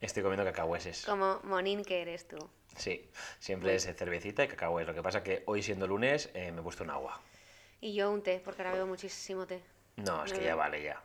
Estoy comiendo cacahueses. Como monín que eres tú. Sí, siempre es cervecita y cacahues. Lo que pasa que hoy siendo lunes eh, me he puesto un agua. Y yo un té, porque ahora bebo muchísimo té. No, es que ya vale ya.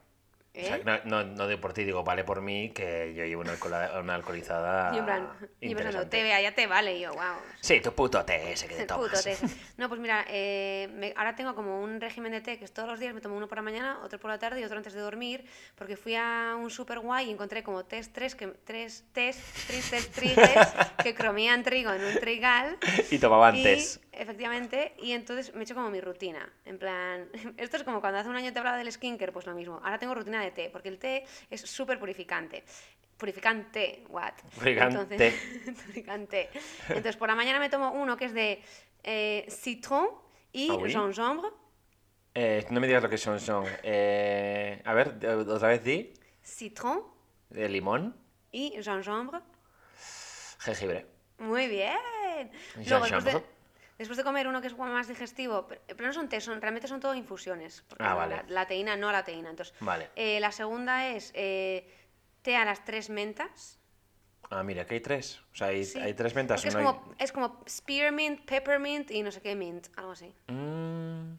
O sea, ¿Eh? no, no, no de por ti, digo, vale por mí, que yo llevo una, alcohola- una alcoholizada y en plan, yo pensando, té, vea, ya te vale. Y yo, wow. Sí, tu puto té ese que te tomas. puto té. No, pues mira, eh, me- ahora tengo como un régimen de té que es todos los días me tomo uno por la mañana, otro por la tarde y otro antes de dormir, porque fui a un super guay y encontré como tres, tres, que, tres, tés, tristes trigues que cromían trigo en un trigal. Y tomaba Y, antes. efectivamente, y entonces me he hecho como mi rutina. En plan, esto es como cuando hace un año te hablaba del skincare, pues lo mismo. Ahora tengo rutina de té, porque el té es súper purificante. Purificante, what? Purificante. Entonces, purificante. Entonces, por la mañana me tomo uno que es de eh, citron y Ah, oui? gingembre. Eh, no me digas lo que son, son. Eh, a ver, otra vez di. Citron De limón, y gingembre. jengibre. Muy bien. Luego, después de, gingembre. Después de comer uno que es más digestivo, pero, pero no son té, son, realmente son todo infusiones. Ah, la- vale. la, la teína no la teína. Entonces, Vale. eh, la segunda es eh, té a las tres mentas. Ah, mira, que hay tres. O sea, hay, Sí, hay tres porque es, hay- como, es como spearmint, peppermint y no sé qué mint, algo así. Mm,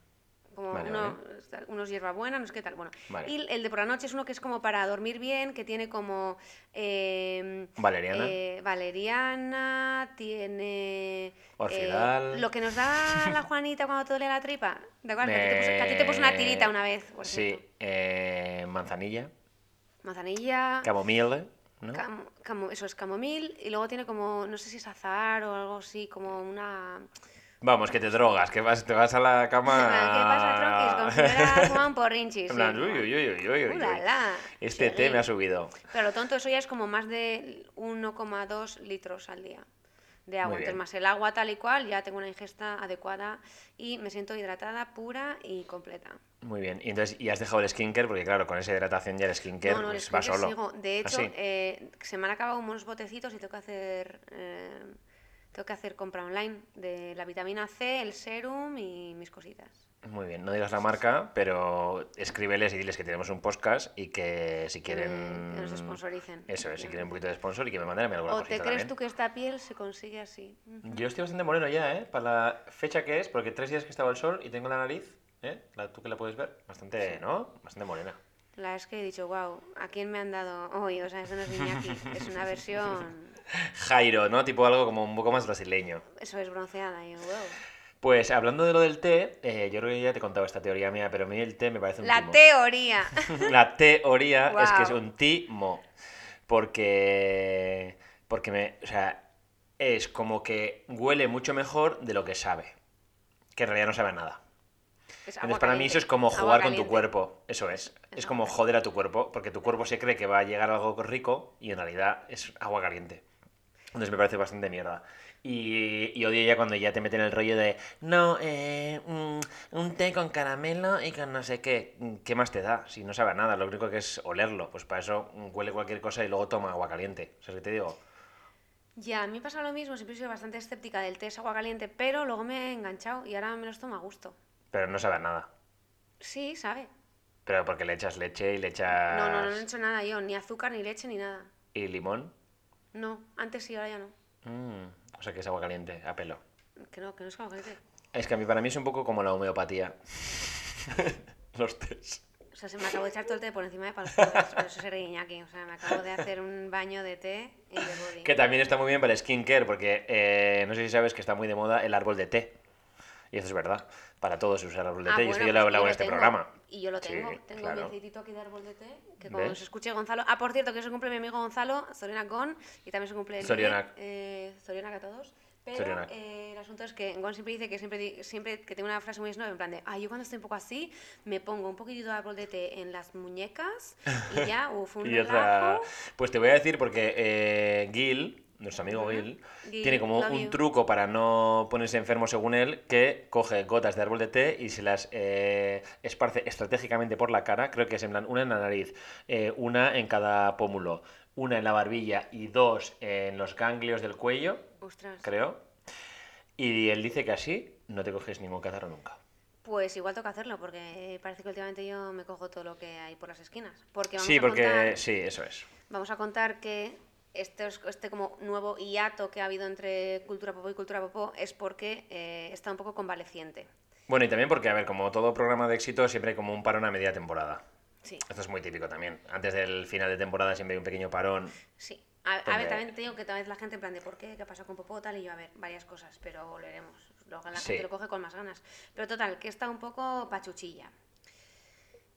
Como Vale, uno, está- unos hierbabuena, no sé qué tal. Bueno. Vale. Y el de por la noche es uno que es como para dormir bien, que tiene como. eh, Valeriana. eh, valeriana, tiene. Orfidal. eh, lo que nos da la Juanita cuando te duele la tripa. ¿De acuerdo? Que, a ti te puso, una tirita una vez. por Sí, eh, manzanilla, Manzanilla. camomile, ¿no? cam- eso es camomil. Y luego tiene como. No sé si es azar o algo así, como una. Vamos, que te drogas, que vas, te vas a la cama. ¿Qué pasa, si hubiera fumado un porrinchis. Sí. uy, uy, uy, uy, uy, Este té me ha subido. Pero lo tonto, eso ya es como más de 1,2 litros al día de agua. Entonces, más el agua tal y cual, ya tengo una ingesta adecuada y me siento hidratada, pura y completa. Muy bien. Y entonces, y has dejado el skincare, porque claro, con esa hidratación ya el skincare no, no, el pues, va skincare solo. sigo. De ¿Ah, hecho, sí? eh, se me han acabado unos botecitos y tengo que hacer... eh, tengo que hacer compra online de la vitamina C, el serum y mis cositas. Muy bien, no digas la marca, pero escríbeles y diles que tenemos un podcast y que si quieren... que nos sponsoricen. Eso es, si quieren un poquito de sponsor y que me manden a mí alguna ¿O te crees también. tú que esta piel se consigue así? Yo estoy bastante moreno ya, ¿eh? Para la fecha que es, porque tres días que estaba el sol y tengo la nariz, ¿eh? La- tú que la puedes ver, bastante, ¿no? Bastante morena. La es que he dicho, wow, ¿a quién me han dado hoy? O sea, eso no es Iñaki, es una versión. Jairo, ¿no? Tipo algo como un poco más brasileño. Eso es bronceada. Y wow. Pues hablando de lo del té, eh, yo creo que ya te he contado esta teoría mía, pero a mí el té me parece un La timo. teoría. La teoría es que es un timo. Porque. Porque me. O sea, es como que huele mucho mejor de lo que sabe. Que en realidad no sabe a nada. Entonces, para mí eso es como jugar con tu cuerpo. Eso es. Es como joder a tu cuerpo, porque tu cuerpo se cree que va a llegar algo rico y en realidad es agua caliente. Entonces me parece bastante mierda. Y, y odio ya cuando ya te meten el rollo de no, eh, mm, un té con caramelo y con no sé qué. ¿Qué más te da? Si no sabe a nada, lo único que es olerlo. Pues para eso huele cualquier cosa y luego toma agua caliente. ¿Sabes qué te digo? Ya, a mí pasa lo mismo, siempre he sido bastante escéptica del té es agua caliente, pero luego me he enganchado y ahora me los tomo a gusto. Pero no sabe a nada. Sí, sabe. Pero porque le echas leche y le echas. No, no, no, no he hecho nada yo, ni azúcar, ni leche, ni nada. Y limón. No, antes sí, ahora ya no. Mm, o sea que es agua caliente, a pelo. Que no, que no es agua caliente. Es que a mí, para mí es un poco como la homeopatía. Los tés. O sea, se me acabó de echar todo el té por encima de palos pero eso sería Iñaki. O sea, me acabo de hacer un baño de té y de body. Que también está muy bien para el skincare, porque eh, no sé si sabes que está muy de moda el árbol de té. Y eso es verdad. Para todos usar árbol de Ah, té. y bueno, esto yo lo he hablado en este tengo. programa. Y yo lo Sí, tengo. tengo claro. mi aceitito aquí de árbol de té. Que cuando ¿Ves? se escuche Gonzalo. Ah, por cierto, que se cumple mi amigo Gonzalo, Zorionak Gon. Y también se cumple Zorionak. Eh, a todos. Pero eh, el asunto es que Gon siempre dice que siempre, siempre que tengo una frase muy snob, en plan de, ah, yo cuando estoy un poco así, me pongo un poquitito de árbol de té en las muñecas y ya, uf, un Y otra. relajo. Pues te voy a decir porque eh, Gil, nuestro amigo. Gil, Gil, tiene como un you. truco para no ponerse enfermo según él, que coge gotas de árbol de té y se las eh, esparce estratégicamente por la cara. Creo que es en plan una en la nariz, eh, una en cada pómulo, una en la barbilla y dos en los ganglios del cuello, Ostras. creo. Y él dice que así no te coges ningún catarro nunca. Pues igual toca hacerlo, porque parece que últimamente yo me cojo todo lo que hay por las esquinas. Porque vamos Sí, a porque contar- sí, eso es. Vamos a contar que este, es- este como nuevo hiato que ha habido entre cultura popó y cultura popó es porque eh, está un poco convaleciente. Bueno, y también porque, a ver, como todo programa de éxito, siempre hay como un parón a media temporada. Sí, Esto es muy típico también. Antes del final de temporada siempre hay un pequeño parón. sí. A, a ver, también te digo que tal vez la gente en plan de por qué, qué pasa con popó tal y yo a ver, varias cosas, pero volveremos. Luego la Sí. gente lo coge con más ganas. Pero total, que está un poco pachuchilla.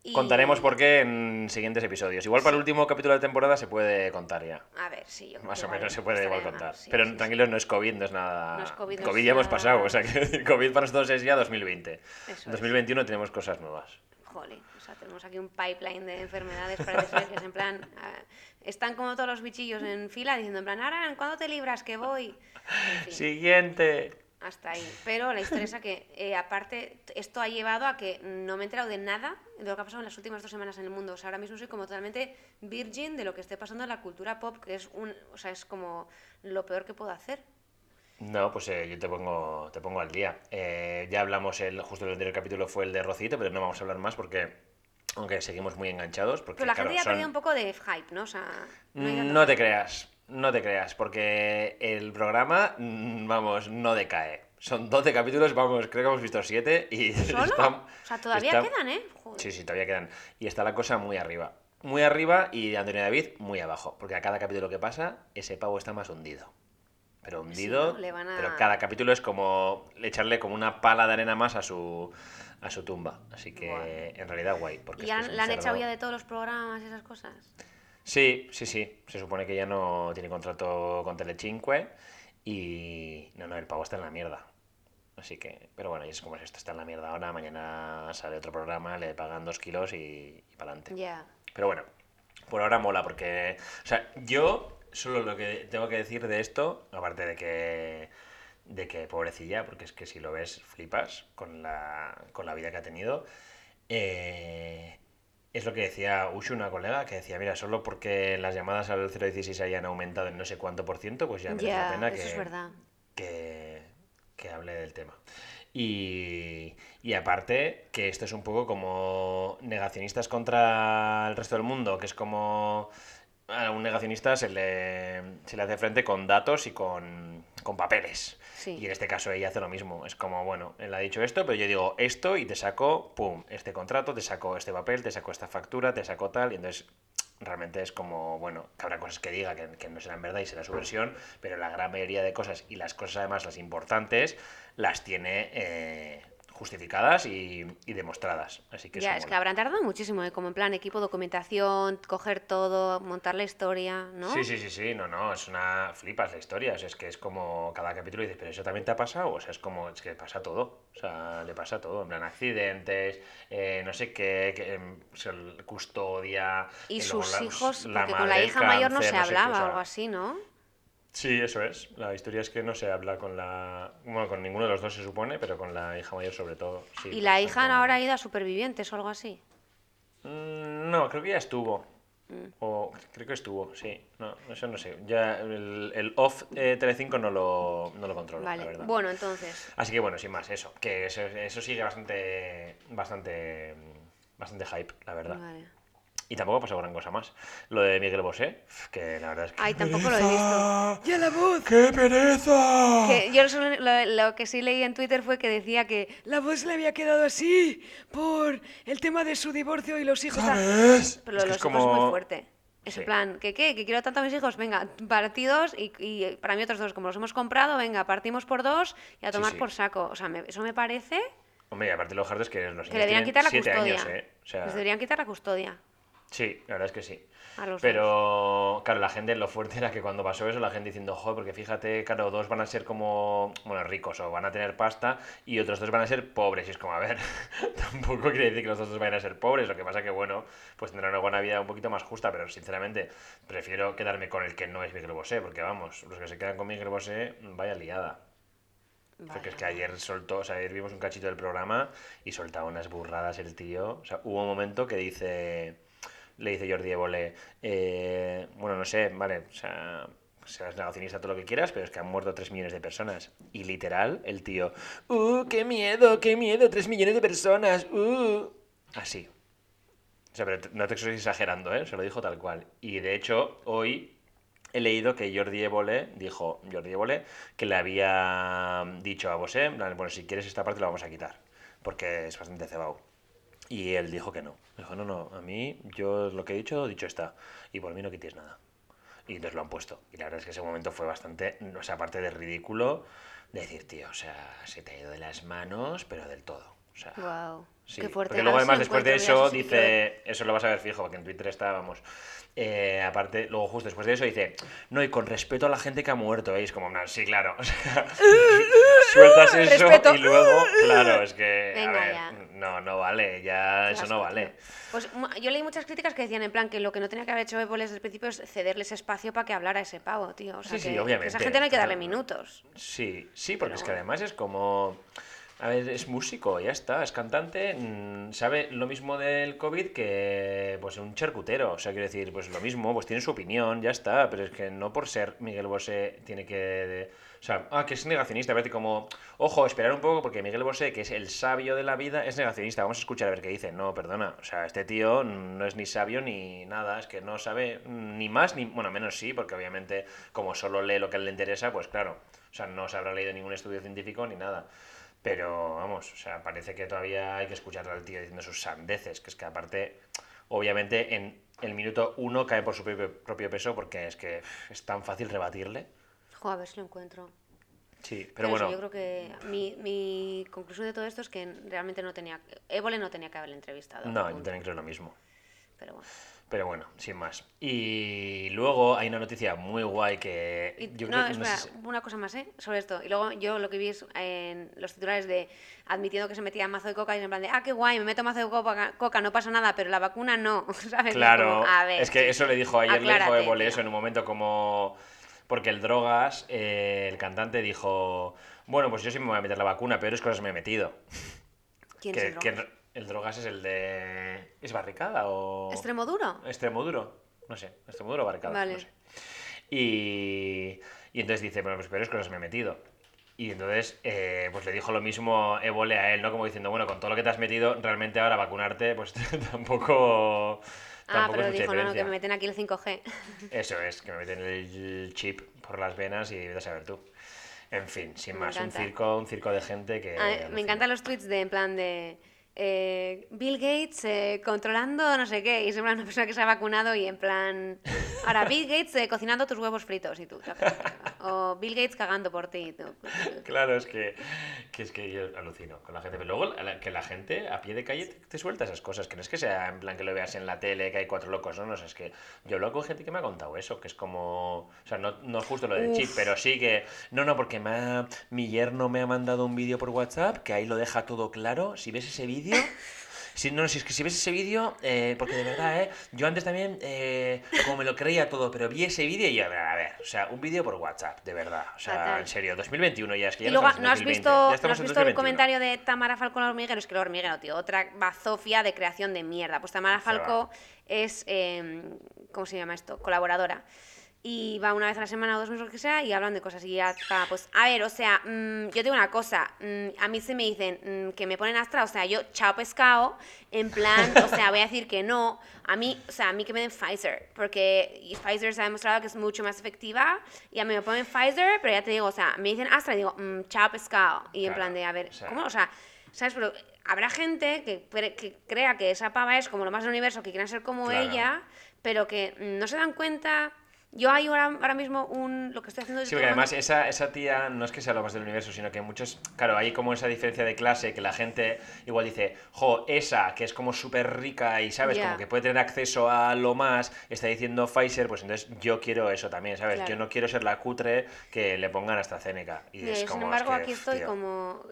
Y- Contaremos por qué en siguientes episodios. Igual para el último capítulo de temporada se puede contar ya. A ver, sí, yo creo Más que o igual menos se puede igual contar. sí, Pero sí, tranquilos, no es COVID, no es nada. No es COVID, no es ya hemos pasado. O sea, que COVID para nosotros es ya 2020. Eso es. 2021 tenemos cosas nuevas. Jolín, o sea, tenemos aquí un pipeline de enfermedades, ser que es en plan... ah, están como todos los bichillos en fila diciendo en plan, Aran, ¿cuándo te libras? Que voy. En fin, Siguiente. Hasta ahí. Pero la historia es que, eh, aparte, esto ha llevado a que no me he enterado de nada de lo que ha pasado en las últimas dos semanas en el mundo. O sea, ahora mismo soy como totalmente virgin de lo que esté pasando en la cultura pop, que es un... O sea, es como lo peor que puedo hacer. No, pues eh, yo te pongo, te pongo al día. Eh, ya hablamos, el, justo el anterior capítulo fue el de Rocito, pero no vamos a hablar más porque, aunque seguimos muy enganchados, porque Pero la claro, gente ya ha son- perdido un poco de hype, ¿no? O sea... No, tanto No te creas, no te creas, porque el programa, mm, vamos, no decae. Son 12 capítulos, vamos, creo que hemos visto 7 y ¿Solo? está- o sea, todavía está- quedan, ¿eh? Joder. Sí, sí, todavía quedan. Y está la cosa muy arriba. Muy arriba y Antonio David muy abajo, porque a cada capítulo que pasa, ese pavo está más hundido. Pero hundido, van a- pero cada capítulo es como echarle como una pala de arena más a su a su tumba. Así que en realidad guay. Porque ¿Y han- la han echado ya de todos los programas y esas cosas? Sí, sí, sí. Se supone que ya no tiene contrato con Telecinque y... No, no, el pavo está en la mierda. Así que... Pero bueno, y es como es esto, está en la mierda ahora, mañana sale otro programa, le pagan dos kilos y, y para adelante. Ya. Pero bueno, por ahora mola porque... O sea, yo solo lo que tengo que decir de esto, aparte de que... De que pobrecilla, porque es que si lo ves, flipas con la, con la vida que ha tenido. Eh, es lo que decía Ushu, una colega, que decía, mira, solo porque las llamadas al 016 hayan aumentado en no sé cuánto por ciento, pues ya merece la Ya, pena eso que, es verdad. que, que hable del tema. Y, y aparte, que esto es un poco como negacionistas contra el resto del mundo, que es como a un negacionista se le, se le hace frente con datos y con, con papeles. Y en este caso ella hace lo mismo. Es como, bueno, él ha dicho esto, pero yo digo esto y te saco, pum, este contrato, te saco este papel, te saco esta factura, te saco tal. Y entonces realmente es como, bueno, que habrá cosas que diga que, que no serán verdad y será su versión, pero la gran mayoría de cosas y las cosas además las importantes las tiene eh, justificadas y, y demostradas. Así que ya, es que habrán tardado muchísimo, ¿eh? Como en plan equipo, documentación, coger todo, montar la historia, ¿no? Sí, sí, sí, sí, no, no, es una flipas la historia, o sea, es que es como cada capítulo y dices, pero eso también te ha pasado, o sea, es como, es que pasa todo, o sea, le pasa todo, en plan accidentes, eh, no sé qué, que, em, custodia... Y sus la- hijos, la porque con la hija mayor no se hablaba o algo así, ¿no? Sí, eso es, la historia es que no se habla con la... Bueno, con ninguno de los dos se supone, pero con la hija mayor sobre todo. sí, y la hija con- ahora ha ido a supervivientes o algo así. Mm, No, creo que ya estuvo. Mm. O creo que estuvo, sí. No, eso no sé. Ya el, el off eh, Telecinco no lo, no lo controlo, la Vale, verdad. bueno, entonces. Así que bueno, sin más, eso. Que eso, eso sigue bastante, bastante, bastante hype, la verdad. Vale. Y tampoco ha pasado gran cosa más. Lo de Miguel Bosé, que la verdad es que... Ay, tampoco lo he visto. ¡Ya la voz! ¡Qué pereza! Que yo lo, lo que sí leí en Twitter fue que decía que La voz le había quedado así por el tema de su divorcio y los hijos. ¿Sabes? pero Es que los es hijos es muy como- fuerte. Es Sí. en plan, ¿que qué? ¿Que quiero tanto a mis hijos? Venga, partidos y, y para mí otros dos. Como los hemos comprado, venga, partimos por dos y a Sí, tomar sí. por saco. O sea, me- eso me parece Hombre, y aparte lo harto es que los que niños le deberían quitar la siete custodia. años, ¿eh? O sea, Les deberían quitar la custodia sí, la verdad es que sí. Pero, claro, la gente, lo fuerte era que cuando pasó eso, la gente diciendo, joder, porque fíjate, claro, dos van a ser como, bueno, ricos o van a tener pasta y otros dos van a ser pobres. Y es como, a ver, tampoco quiere decir que los dos vayan a ser pobres. Lo que pasa que, bueno, pues tendrán una buena vida un poquito más justa, pero sinceramente prefiero quedarme con el que no es Miguel Bosé, porque vamos, los que se quedan con Miguel Bosé, vaya liada. Porque es que ayer soltó, o sea, ayer vimos un cachito del programa y soltaba unas burradas el tío. O sea, hubo un momento que dice, le dice Jordi Évole, eh, bueno, no sé, vale, o sea, seas negacionista todo lo que quieras, pero es que han muerto 3 millones de personas. Y literal, el tío, ¡uh, qué miedo, qué miedo, 3 millones de personas, ¡uh! Así. O sea, pero no te estoy exagerando, ¿eh? Se lo dijo tal cual. Y de hecho, hoy he leído que Jordi Évole dijo, Jordi Évole, que le había dicho a Bosé, bueno, si quieres esta parte la vamos a quitar, porque es bastante cebado. Y él dijo que no. Dijo, no, no, a mí, yo lo que he dicho, dicho está. Y por mí no quites nada. Y entonces lo han puesto. Y la verdad es que ese momento fue bastante, o sea, aparte de ridículo, de decir, tío, o sea, se te ha ido de las manos, pero del todo. O sea, Wow. Sí, Qué fuerte. porque luego además después de eso dice, eso lo vas a ver fijo, porque en Twitter estábamos. Eh, aparte, luego justo después de eso dice, no, y con respeto a la gente que ha muerto, ¿eh? Es como, no, sí, claro, o sea, sueltas eso Respeto. y luego, claro, es que, a Venga, ver, ya. No, no vale, ya eso no vale. Pues yo leí muchas críticas que decían en plan que lo que no tenía que haber hecho Évole desde el principio es cederles espacio para que hablara ese pavo, tío. O sea, Sí, sí, que, que obviamente, esa gente no hay que darle minutos. Sí, sí, porque Pero es que además es como... A ver, es músico, ya está, es cantante, mm, sabe lo mismo del COVID que pues un charcutero, o sea, quiero decir, pues lo mismo, pues tiene su opinión, ya está, pero es que no por ser Miguel Bosé tiene que... o sea, ah, que es negacionista, parece como, ojo, esperar un poco porque Miguel Bosé, que es el sabio de la vida, es negacionista, vamos a escuchar a ver qué dice. No, perdona, o sea, este tío no es ni sabio ni nada, es que no sabe ni más ni, bueno, menos sí, porque obviamente como solo lee lo que le interesa, pues claro, o sea, no se habrá leído ningún estudio científico ni nada. Pero vamos, o sea, parece que todavía hay que escuchar al tío diciendo sus sandeces, que es que aparte, obviamente en el minuto uno cae por su propio, propio peso porque es que es tan fácil rebatirle. Jo, a ver si lo encuentro. Sí, pero bueno, yo creo que mi, mi conclusión de todo esto es que realmente no tenía. Évole no tenía que haberle entrevistado. no, yo también creo lo mismo. Pero bueno. Pero bueno, sin más. Y luego hay una noticia muy guay que Y- yo no, creo que no espera, sé si- una cosa más, ¿eh? Sobre esto. Y luego yo lo que vi es en los titulares de admitiendo que se metía mazo de coca y en plan de, ah, qué guay, me meto mazo de coca, coca, no pasa nada, pero la vacuna no, ¿sabes? Claro, como, a ver, es que eso le dijo ayer, le dijo tío. eso en un momento como... Porque el Drogas, eh, el cantante, dijo, bueno, pues yo sí me voy a meter la vacuna, pero es cosas me he metido. ¿Quién Que, es el que drogas? el Drogas es el de... ¿Es Barricada o...? ¿Extremo duro? Extremoduro. No sé, Extremoduro o Barricada. Vale. No sé. Y, y entonces dice, bueno, pues peores cosas me he metido. Y entonces, eh, pues le dijo lo mismo Évole a él, ¿no? Como diciendo, bueno, con todo lo que te has metido, realmente ahora vacunarte, pues tampoco... Ah, pero es dijo, no, no, que me meten aquí el 5G. Eso es, que me meten el chip por las venas y vete a saber tú. En fin, sin Me más, un encanta. circo, un circo de gente que... A mí alucina. me encantan los tweets de en plan de eh, Bill Gates eh, controlando no sé qué y es una persona que se ha vacunado y en plan ahora Bill Gates eh, cocinando tus huevos fritos y tú o Bill Gates cagando por ti y tú Claro, es que, que es que yo alucino con la gente. Pero luego la- que la gente a pie de calle te, te suelta esas cosas. Que no es que sea en plan que lo veas en la tele, que hay cuatro locos, ¿no? no es que yo lo con gente que me ha contado eso, que es como... O sea, no, no es justo lo del chip, Uf. pero sí que... No, no, porque me ha- mi yerno me ha mandado un vídeo por WhatsApp, que ahí lo deja todo claro. Si ves ese vídeo... Si, no, si si ves ese vídeo, eh, porque de verdad, ¿eh? Yo antes también, eh, como me lo creía todo, pero vi ese vídeo y a ver, a ver, o sea, un vídeo por WhatsApp, de verdad. O sea, Fatal. en serio, 2021 ya es que ya y luego en no has 2020, visto, ¿no has en visto el 2021. comentario de Tamara Falcó el hormiguero es que el hormiguero tío otra bazofia de creación de mierda pues Tamara. Falcó es eh, ¿cómo se llama esto? colaboradora y va una vez a la semana o dos meses lo que sea y hablan de cosas y ya está, pues a ver, o sea, mm, yo tengo una cosa, mm, a mí se me dicen mm, que me ponen astra, o sea, yo chao pescado, en plan, o sea, voy a decir que no, a mí, o sea, a mí que me den Pfizer, porque Pfizer se ha demostrado que es mucho más efectiva y a mí me ponen Pfizer, pero ya te digo, o sea, me dicen astra y digo, mm, chao pescado, y en plan de, a ver, o sea- ¿cómo? O sea, ¿sabes? Pero habrá gente que, que crea que esa pava es como lo más del universo, que quieran ser como Claro. ella, pero que no se dan cuenta. Yo hay ahora, ahora mismo un, lo que estoy haciendo es Sí, porque además esa, esa tía no es que sea lo más del universo, sino que muchos, claro, hay como esa diferencia de clase que la gente igual dice, jo, esa que es como súper rica y, ¿sabes? Ya. Como que puede tener acceso a lo más, está diciendo Pfizer, pues entonces yo quiero eso también, ¿sabes? Claro. Yo no quiero ser la cutre que le pongan hasta AstraZeneca. Y Eh, es sin como, embargo, es que, aquí estoy tío. como.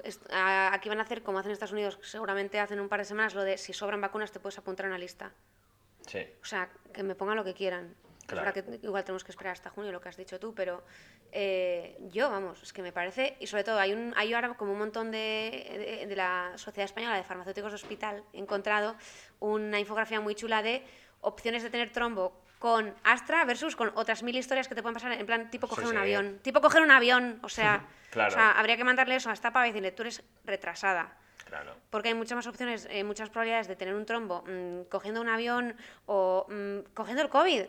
aquí van a hacer como hacen en Estados Unidos, seguramente hacen un par de semanas, lo de si sobran vacunas te puedes apuntar a una lista. Sí. O sea, que me pongan lo que quieran. Claro. Que igual tenemos que esperar hasta junio, lo que has dicho tú, pero eh, yo, vamos, es que me parece, y sobre todo hay, un, hay ahora como un montón de, de, de la Sociedad Española de Farmacéuticos de Hospital, he encontrado una infografía muy chula de opciones de tener trombo con Astra versus con otras mil historias que te pueden pasar en plan tipo Sí, coger un sí. avión. Tipo coger un avión, o sea, Claro. o sea, habría que mandarle eso a esta pava y decirle, tú eres retrasada. Claro. Porque hay muchas más opciones, eh, muchas probabilidades de tener un trombo mm, cogiendo un avión o mm, cogiendo el COVID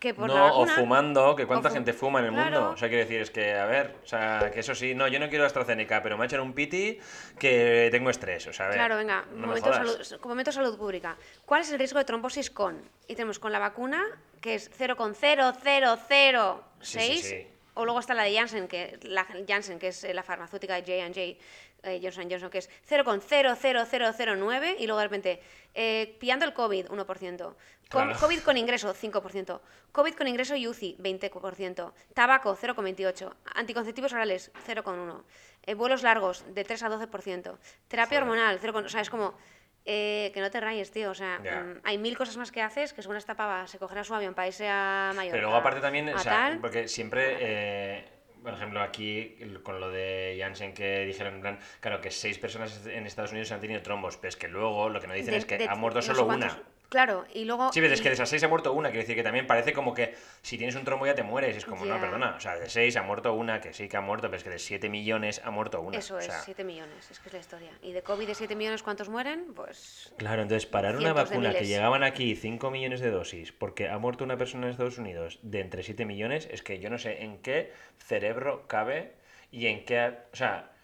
que por la no, o fumando, que cuánta fu- gente fuma en el mundo. O sea, quiero decir, es que, a ver, o sea, que eso sí, no, yo no quiero AstraZeneca, pero me echan un piti que tengo estrés, o sea, a ver, Claro, venga, no me momento, salud, momento salud pública. ¿Cuál es el riesgo de trombosis con? Y tenemos con la vacuna, que es 0,0006, Sí, sí, sí. o luego está la de Janssen, que, la Janssen, que es eh, la farmacéutica de J&J, eh, Johnson Johnson, que es 0,00009, y luego de repente, eh, pillando el COVID, 1%. Con, Claro. COVID con ingreso, 5%. COVID con ingreso y UCI, 20%. Tabaco, 0,28. Anticonceptivos orales, 0,1. Eh, vuelos largos, de 3 a 12%. Terapia hormonal, 0, o sea, es como... eh, que no te rayes, tío. O sea, mm, hay mil cosas más que haces que según esta pava se cogerá su avión para irse a Mallorca. Pero luego aparte también, o sea, porque siempre, eh, por ejemplo, aquí con lo de Janssen que dijeron, en plan, claro, que seis personas en Estados Unidos han tenido trombos, pero es que luego lo que no dicen de- es que de ha muerto solo una. Claro, y luego... Sí, pero es que de esas seis ha muerto una, quiere decir que también parece como que si tienes un trombo ya te mueres. Es como, no, perdona, o sea, de seis ha muerto una, que sí que ha muerto, pero es que de siete millones ha muerto una. Eso o es, 7 millones, es que es la historia. Y de COVID de 7 millones, ¿cuántos mueren? Pues... Claro, entonces parar una vacuna que llegaban aquí 5 millones de dosis porque ha muerto una persona en Estados Unidos de entre 7 millones, es que yo no sé en qué cerebro cabe y en qué, o sea,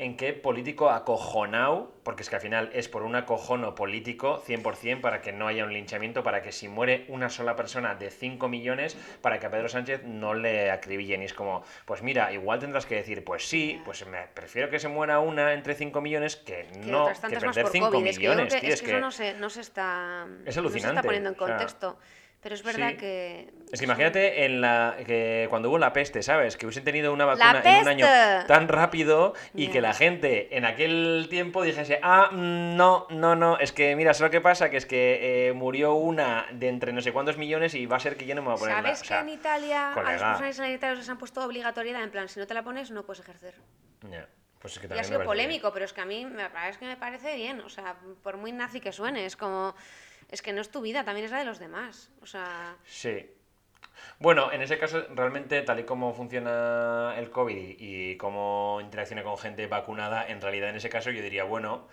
en qué político acojonado, porque es que al final es por un acojono político 100% para que no haya un linchamiento, para que si muere una sola persona de 5 millones, para que a Pedro Sánchez no le acribillen. Y es como, pues mira, igual tendrás que decir, pues sí, pues me prefiero que se muera una entre 5 millones que Que no que perder por 5 COVID. Es que millones, es que eso no se, no se está... Es No se está poniendo en o sea, contexto. Pero es verdad sí. que... Es que imagínate en la que cuando hubo la peste, ¿sabes? Que hubiesen tenido una vacuna en un año tan rápido y que la gente en aquel tiempo dijese, ah, mm, no, no, no, es que mira, ¿sabes lo que pasa? Que es que eh, murió una de entre no sé cuántos millones y va a ser que yo no me voy a poner ¿Sabes nada. O sea, que en Italia a los colega. profesionales sanitarios les han puesto obligatoriedad? En plan, si no te la pones, no puedes ejercer. ya, pues es que Y también ha me sido polémico, pero es que a mí parece que me parece bien. O sea, por muy nazi que suene, es como... Es que no es tu vida, también es la de los demás. O sea... Sí. Bueno, en ese caso, realmente, tal y como funciona el COVID y, cómo interacciona con gente vacunada, en realidad, en ese caso, yo diría, bueno,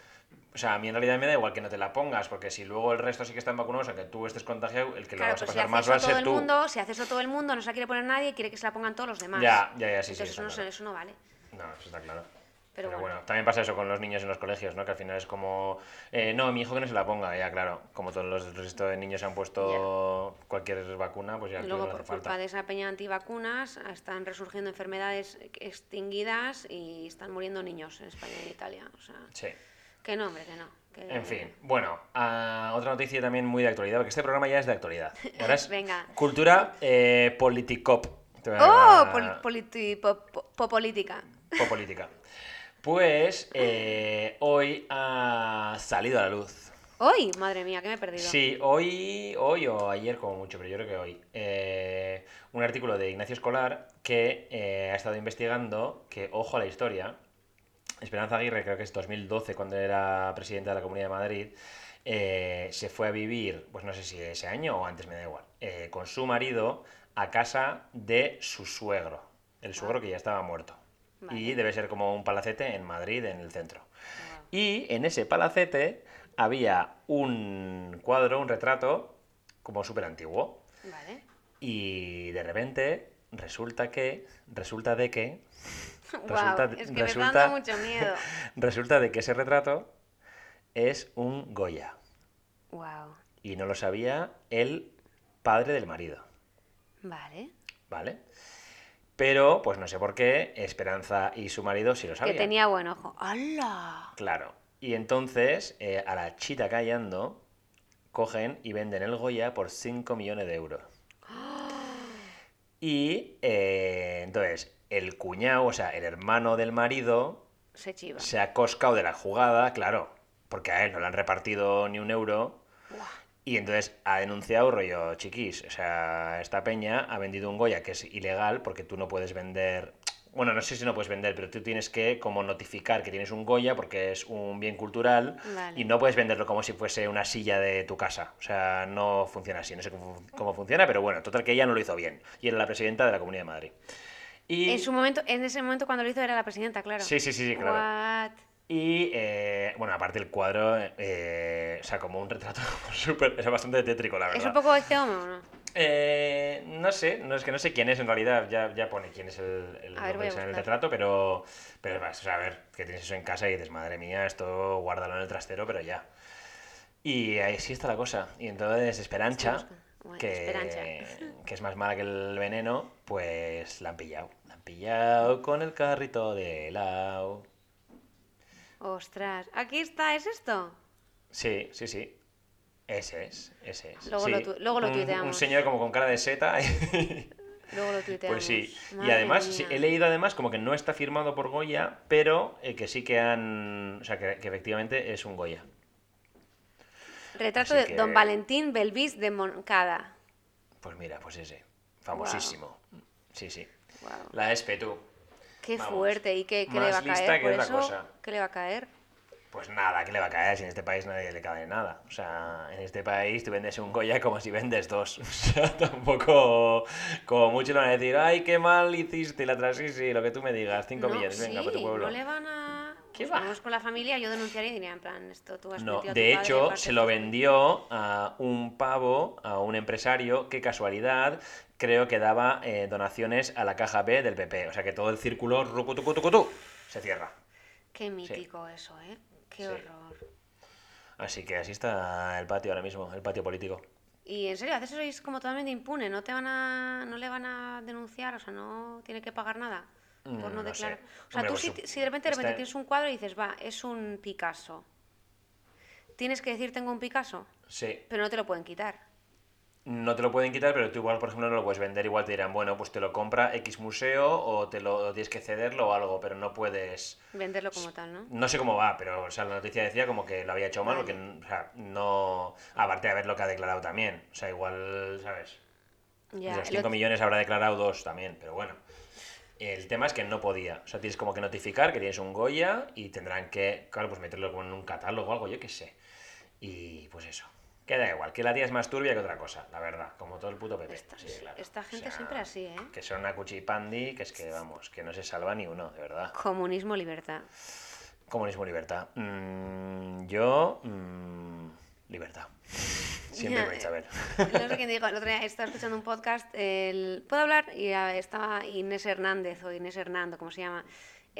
o sea, a mí en realidad me da igual que no te la pongas, porque si luego el resto sí que están vacunados, o que tú estés contagiado, el que lo Claro, vas a si pasar hace más va a todo ser el tú. mundo, si hace eso todo el mundo, no se la quiere poner nadie, quiere que se la pongan todos los demás. Ya, ya, ya, sí, sí, Entonces está eso, no, claro. eso no vale. No, eso está claro. Pero Pero, bueno. bueno. también pasa eso con los niños en los colegios, ¿no? Que al final es como, eh, no, mi hijo que no se la ponga, ya claro. Como todos los el resto de niños se han puesto cualquier vacuna, pues ya Y luego, no por culpa falta. de esa peña antivacunas, están resurgiendo enfermedades extinguidas y están muriendo niños en España y en Italia. O sea, Sí. que no, hombre, que no. que- En fin, bueno, ah, otra noticia también muy de actualidad, porque este programa ya es de actualidad. Ahora es Venga. cultura eh, politicop. A ¡Oh! politi- po- po- popolítica. Popolítica. Pues eh, hoy ha salido a la luz. ¡Hoy! Madre mía, que me he perdido. Sí, hoy, hoy o ayer como mucho, pero yo creo que hoy. eh, un artículo de Ignacio Escolar que eh, ha estado investigando que, ojo a la historia, Esperanza Aguirre, creo que es 2012, cuando era presidenta de la Comunidad de Madrid, eh, se fue a vivir, pues no sé si ese año o antes, me da igual, con su marido a casa de su suegro, el suegro que ya estaba muerto. Vale. Y debe ser como un palacete en Madrid, en el centro. Wow. Y en ese palacete había un cuadro, un retrato, como súper antiguo. Vale. Y de repente resulta que, resulta de que, Wow, Resulta- es que me resulta- dando mucho miedo. resulta de que ese retrato es un Goya. Wow. Y no lo sabía el padre del marido, Vale. ¿vale? Pero, pues no sé por qué, Esperanza y su marido sí lo Que sabían. tenía buen ojo. ¡Hala! Claro. Y entonces, eh, a la chita callando, cogen y venden el Goya por 5 millones de euros. Y eh, entonces, el cuñado, o sea, el hermano del marido, Se chiva. se ha coscado de la jugada, claro, porque a él no le han repartido ni un euro. Y entonces ha denunciado rollo chiquis. O sea, esta peña ha vendido un Goya que es ilegal porque tú no puedes vender. Bueno, no sé si no puedes vender, pero tú tienes que como notificar que tienes un Goya porque es un bien cultural Vale. y no puedes venderlo como si fuese una silla de tu casa. O sea, no funciona así. No sé cómo, cómo funciona, pero bueno, total que ella no lo hizo bien. Y era la presidenta de la Comunidad de Madrid. Y... En su momento, en ese momento cuando lo hizo era la presidenta, claro. Sí, sí, sí, sí, claro. What? Y, eh, bueno, aparte el cuadro, eh, o sea, como un retrato súper, es bastante tétrico, la verdad. ¿Es un poco este homo o no? Eh, no sé, no es que no sé quién es en realidad, ya, ya pone quién es el, el, ver, en el retrato, pero, pero vas, o sea, a ver, que tienes eso en casa y dices, madre mía, esto guárdalo en el trastero, pero ya. Y ahí sí está la cosa. Y entonces Esperancha. Bueno, que, Esperancha. que es más mala que el veneno, pues la han pillado. La han pillado con el carrito de helado. Ostras, aquí está, ¿es esto? Sí, sí, sí. Ese es, ese es. Luego Sí, lo tu- luego lo un- Un tuiteamos. señor como con cara de seta. Luego lo tuiteamos. Pues sí. Y además, sí, he leído además como que no está firmado por Goya, pero eh, que sí que han. O sea, que, que efectivamente es un Goya. Retrato Así de que- Don Valentín Belvis de Moncada. Pues mira, pues ese. Famosísimo. Sí, sí. La ESPE, tú. Qué Vamos, fuerte. ¿Y qué, qué le va a caer que por eso? cosa. ¿Qué le va a caer? Pues nada, ¿qué le va a caer? Si en este país nadie le cae nada. O sea, en este país tú vendes un Goya como si vendes dos. O sea, tampoco. Como mucho le van a decir, ay, qué mal hiciste la tras sí, sí, lo que tú me digas, 5 no, millones, venga, sí, para tu pueblo. no le van a... ¿Qué Pues va? Vamos con la familia, yo denunciaría y diría, en plan, esto tú has No, metido a tu de padre, hecho, se lo vendió a un pavo, a un empresario, que casualidad, creo que daba eh, donaciones a la caja B del PP. O sea que todo el círculo rucutucutucutú, se cierra. Qué mítico eso, ¿eh? Qué Sí. horror. Así que así está el patio ahora mismo, el patio político. Y en serio, a veces sois como totalmente impune, no te van a, no le van a denunciar, o sea, no tiene que pagar nada por Mm, no no sé. declarar. O sea, Hombre, tú pues si, de repente, de repente está- tienes un cuadro y dices, va, es un Picasso. Tienes que decir tengo un Picasso, Sí, pero no te lo pueden quitar. No te lo pueden quitar, pero tú igual, por ejemplo, no lo puedes vender. Igual te dirán, bueno, pues te lo compra X museo o te lo o tienes que cederlo o algo, pero no puedes... Venderlo como tal, ¿no? No sé cómo va, pero o sea, la noticia decía como que lo había hecho mal, porque o sea, no... Aparte de ver lo que ha declarado también. O sea, igual, ¿sabes? Ya, de los el 5 otro- millones habrá declarado dos también, pero bueno. El tema es que no podía. O sea, tienes como que notificar que tienes un Goya y tendrán que, claro, pues meterlo como en un catálogo o algo, yo qué sé. Y pues eso. Queda igual, que la tía es más turbia que otra cosa, la verdad. Como todo el puto PP. Esta, Sí, claro. esta O gente sea, siempre así, ¿eh? Que son una cuchipandi, que es que, vamos, que no se salva ni uno, de verdad. Comunismo, libertad. Comunismo, libertad. Mm, yo, mm, libertad. Siempre Ya, vais a ver. No sé quién dijo, el otro día estaba escuchando un podcast, el... ¿puedo hablar? Y ah, estaba Inés Hernández o Inés Hernando, como se llama.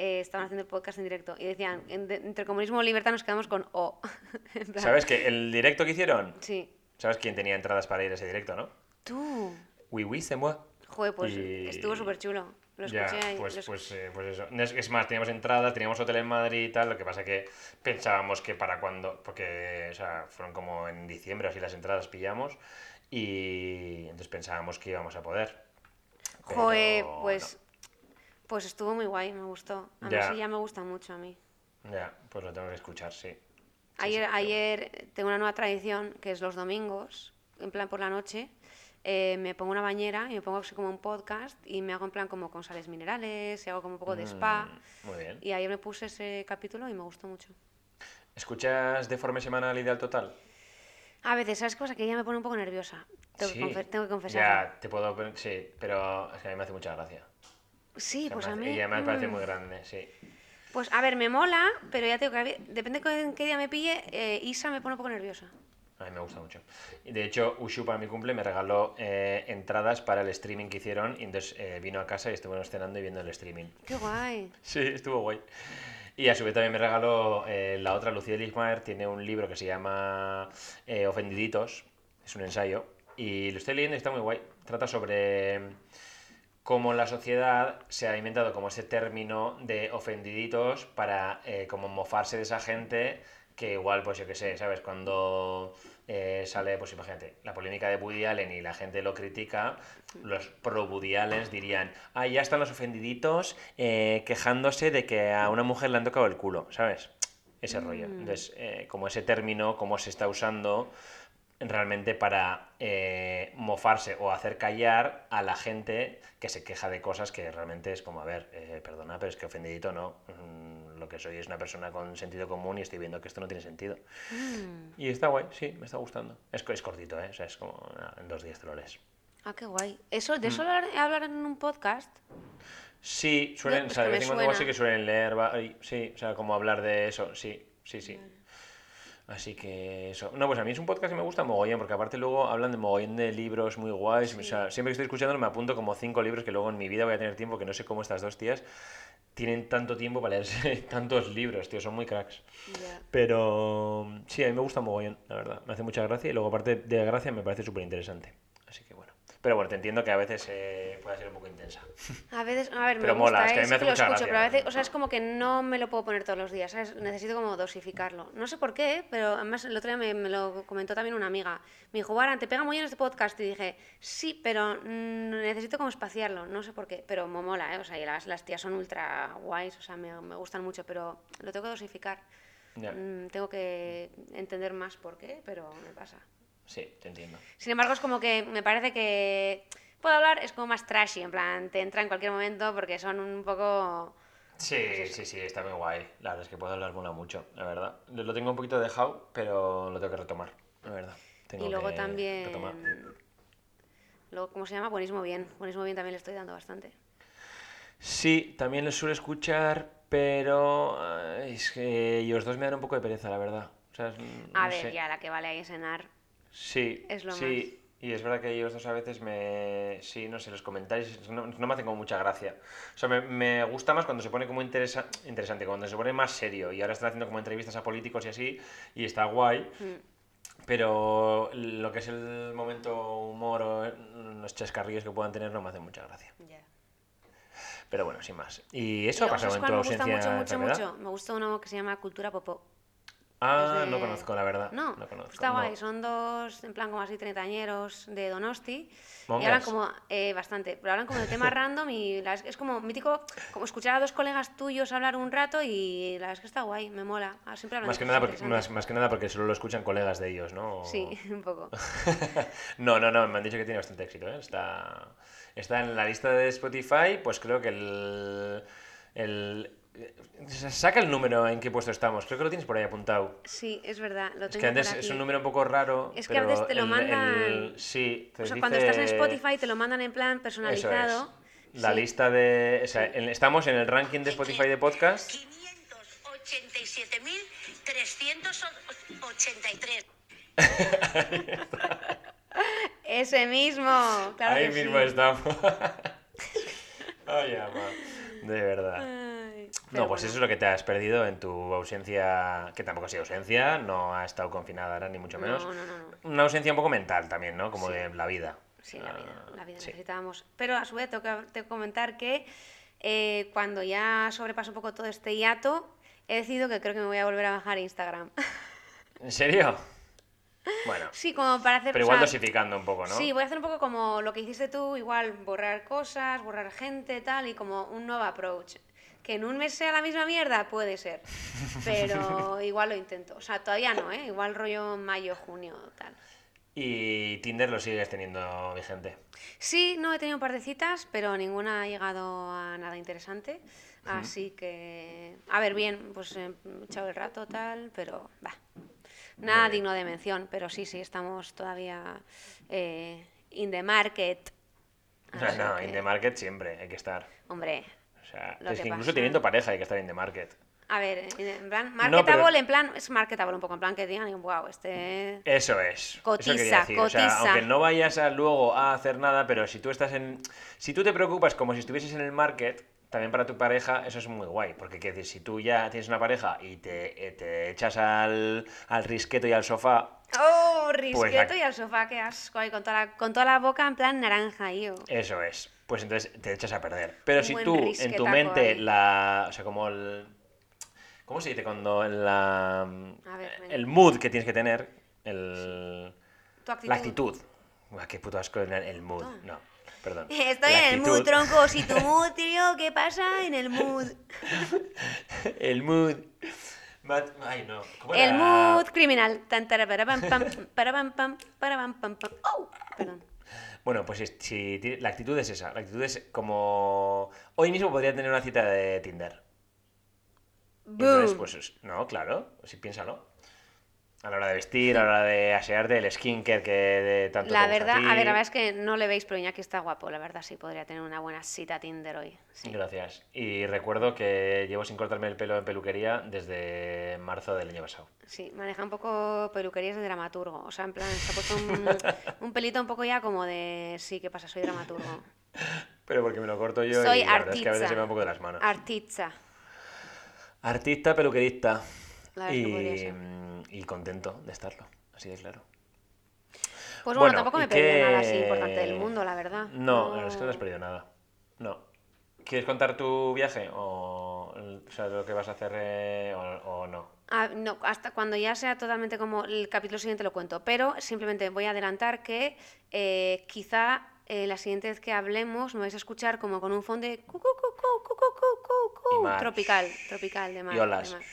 Eh, estaban haciendo el podcast en directo y decían, en- de- entre comunismo y libertad nos quedamos con O. ¿Sabes que el directo que hicieron? Sí. ¿Sabes quién tenía entradas para ir a ese directo, no? Tú. Oui, oui, c'est moi. Joder, pues Y- estuvo súper chulo. Lo Ya, escuché ahí. pues, lo- pues, eh, pues eso. Es, más, teníamos entradas, teníamos hotel en Madrid y tal, lo que pasa que pensábamos que para cuando, porque, o sea, fueron como en diciembre, así las entradas pillamos, y entonces pensábamos que íbamos a poder. Joder, no. Pues, estuvo muy guay, me gustó. A mí Ya. sí ya me gusta mucho a mí. Ya, pues lo tengo que escuchar, sí. Sí, Ayer, sí, pero- ayer tengo una nueva tradición que es los domingos, en plan por la noche, eh, me pongo una bañera y me pongo así como un podcast y me hago en plan como con sales minerales y hago como un poco de spa. Mm, Muy bien. Y ayer me puse ese capítulo y me gustó mucho. ¿Escuchas Deforme Semanal Ideal Total? A veces, ¿sabes pasa? Que ella me pone un poco nerviosa. Tengo, Sí. que confesar. Ya, te puedo... Sí, pero es que a mí me hace mucha gracia. Sí, pues a mí... Ella me parece mm, muy grande, sí. Pues a ver, me mola, pero ya tengo que... Depende de en qué día me pille, eh, Isa me pone un poco nerviosa. A mí me gusta mucho. De hecho, Ushu para mi cumple me regaló eh, entradas para el streaming que hicieron y entonces eh, vino a casa y estuvimos cenando y viendo el streaming. Qué guay. Sí, estuvo guay. Y a su vez también me regaló eh, la otra, Lucía Lismaer, tiene un libro que se llama eh, Ofendiditos, es un ensayo, y lo estoy leyendo y está muy guay. Trata sobre cómo la sociedad se ha inventado como ese término de ofendiditos para eh, como mofarse de esa gente que igual, pues yo qué sé, ¿sabes? Cuando eh, sale, pues imagínate, la polémica de Woody Allen y la gente lo critica, los pro Woody Allens dirían, ah, ya están los ofendiditos eh, quejándose de que a una mujer le han tocado el culo, ¿sabes? Ese rollo. Entonces, eh, como ese término, cómo se está usando realmente para eh, mofarse o hacer callar a la gente que se queja de cosas que realmente es como, a ver, eh, perdona, pero es que ofendidito no. Mm, lo que soy es una persona con sentido común y estoy viendo que esto no tiene sentido. Mm. Y está guay, sí, me está gustando. Es, co- es cortito, ¿eh? O sea, es como en dos días te lo lees. Ah, qué guay. Eso, Mm. ¿De eso hablar, hablar en un podcast? Sí, suelen, No, o sea, de vez en cuando sí que suelen leer, va- sí, o sea, como hablar de eso, sí, sí, sí. Así que eso. No, pues a mí es un podcast que me gusta mogollón, porque aparte luego hablan de mogollón de libros muy guays. O sea, siempre que estoy escuchándolo me apunto como cinco libros que luego en mi vida voy a tener tiempo, que no sé cómo estas dos tías tienen tanto tiempo para leerse tantos libros, tío, son muy cracks. Pero sí, a mí me gusta mogollón, la verdad. Me hace mucha gracia y luego aparte de gracia me parece súper interesante. Pero bueno, te entiendo que a veces eh, puede ser un poco intensa. A veces, a ver, Pero me gusta, mola, es que a mí me hace lo mucha escucho, gracia. pero a veces, o sea, es como que no me lo puedo poner todos los días, ¿sabes? Necesito como dosificarlo. No sé por qué, pero además el otro día me, me lo comentó también una amiga. Me dijo, Guara, te pega muy bien este podcast. Y dije, sí, pero mm, necesito como espaciarlo, no sé por qué, pero me mola, ¿eh? O sea, y las, las tías son ultra guays, o sea, me, me gustan mucho, pero lo tengo que dosificar. Mm, tengo que entender más por qué, pero me pasa. Sí, te entiendo. Sin embargo, es como que me parece que puedo hablar, es como más trashy, en plan, te entra en cualquier momento porque son un poco... Sí, sí, sí, está muy guay. La verdad es que puedo hablar mola mucho, la verdad. Lo tengo un poquito dejado, pero lo tengo que retomar, la verdad. Tengo y luego que también... retomar. Luego, ¿cómo se llama? Buenismo bien. Buenismo bien también le estoy dando bastante. Sí, también lo suelo escuchar, pero es que ellos dos me dan un poco de pereza, la verdad. O sea, es- A ver, sé. ya la que vale ahí cenar. Sí, es lo sí. Y es verdad que ellos dos a veces me... Sí, no sé, los comentarios no, no me hacen como mucha gracia. O sea, me, me gusta más cuando se pone como interesa- interesante, cuando se pone más serio. Y ahora están haciendo como entrevistas a políticos y así, y está guay. Mm. Pero lo que es el momento humor o eh, los chascarrillos que puedan tener no me hacen mucha gracia. Ya. Pero bueno, sin más. ¿Y eso ha pasado ¿sabes en tu me gusta ausencia mucho, mucho, mucho? Me gusta uno que se llama Cultura Popó. Ah, de- no conozco, la verdad. No, no conozco. está guay. no. Son dos, en plan, como así treintañeros de Donosti. Y hablan como, eh, bastante, pero hablan como de temas random y la verdad es como mítico, como escuchar a dos colegas tuyos hablar un rato y la verdad es que está guay, me mola. Ah, siempre hablan Más de que, nada porque, más, que nada porque solo lo escuchan colegas de ellos, ¿no? O- Sí, un poco. no, no, no, me han dicho que tiene bastante éxito, ¿eh? Está, está en la lista de Spotify, pues creo que el, el... Saca el número en qué puesto estamos, creo que lo tienes por ahí apuntado. Sí, es verdad, lo Es tengo que antes es un número un poco raro. Es que a pero veces te lo el- mandan- el- sí, te O sea, cuando estás en Spotify te lo mandan en plan Eso personalizado. es. La Sí. lista de... O sea, en- estamos en el ranking de Spotify de podcast. 587.383. Ese mismo, claro Ahí que sí. mismo estamos. Ay, ama. De verdad. Ay, No, pues bueno. eso es lo que te has perdido en tu ausencia, que tampoco ha sido ausencia, no ha estado confinada ahora, ni mucho menos. No, no, no. Una ausencia un poco mental también, ¿no? Como Sí. de la vida. Sí, la vida, la vida sí. necesitábamos. Pero a su vez tengo que, tengo que comentar que eh, cuando ya sobrepaso un poco todo este hiato, he decidido que creo que me voy a volver a bajar Instagram. ¿En serio? Bueno, sí, como para hacer... pero o igual sea, dosificando un poco, ¿no? Sí, voy a hacer un poco como lo que hiciste tú, igual borrar cosas, borrar gente, tal, y como un nuevo approach. Que en un mes sea la misma mierda, puede ser. Pero igual lo intento. O sea, todavía no, ¿eh? Igual rollo mayo, junio, tal. Y Tinder lo sigues teniendo vigente. Sí, no he tenido un par de citas, pero ninguna ha llegado a nada interesante. Así que, a ver, bien, pues he echado el rato, tal, pero va. Nada digno de mención, pero sí, sí, estamos todavía eh, in the market. O sea, Así no, que, in the market siempre hay que estar. Hombre, O sea, Lo es que que incluso teniendo pareja hay que estar in the market. a ver, en plan, No, marketable, pero- en plan, es marketable un poco, en plan que digan, wow, este... Eso es. eso Cotiza, quería decir. O sea, cotiza. aunque no vayas a, luego a hacer nada, pero si tú estás en. Si tú te preocupas como si estuvieses en el market, también para tu pareja eso es muy guay, porque decir, si tú ya tienes una pareja y te, eh, te echas al, al risqueto y al sofá, ¡Oh! Pues Risqueto la- y al sofá, qué asco. ahí con, toda la, con toda la boca en plan naranja, yo. eso es. Pues entonces te echas a perder. Pero Un si tú en tu mente ahí. la... O sea, como el... ¿Cómo se dice cuando la... Ver, el mood que tienes que tener, el... Tu actitud. La actitud. Qué puto asco el, el mood. No, perdón. Estoy en el mood, tronco. Si tu mood, tío, ¿qué pasa en el mood? El mood. Ay, no. ¿Cómo El era? mood criminal. Tan, tara, para, pam, pam, para, pam, pam, para, pam, pam, pam. ¡Oh! Perdón. Bueno, pues si, si la actitud es esa. La actitud es como. Hoy mismo podría tener una cita de Tinder. Entonces, pues es- no, claro, sí piénsalo. A la hora de vestir, a la hora de asearte, el skincare que de tanto La te gusta verdad, ti. a ver, la verdad es que no le veis, pero Iñaki está guapo. La verdad sí podría tener una buena cita Tinder hoy. Sí. Gracias. Y recuerdo que llevo sin cortarme el pelo en peluquería desde marzo del año pasado. Sí, maneja un poco peluquerías de dramaturgo. O sea, en plan, se ha puesto un, un pelito un poco ya como de. Sí, ¿qué pasa? Soy dramaturgo. Pero porque me lo corto yo Soy y la verdad es que a veces artista. se me va un poco de las manos. Artista. Artista, peluquerista. La verdad es que podría Y, ser y contento de estarlo, así de claro. Pues bueno, bueno tampoco me he perdido nada así importante del mundo, la verdad. No, no, es que no has perdido nada. No. ¿Quieres contar tu viaje o, o sea, lo que vas a hacer eh, o, o no? Ah, no, hasta cuando ya sea totalmente como el capítulo siguiente lo cuento, pero simplemente voy a adelantar que eh, quizá eh, la siguiente vez que hablemos me vais a escuchar como con un fondo de cu, cu, cu, tropical, tropical de mar. Y olas. De mar.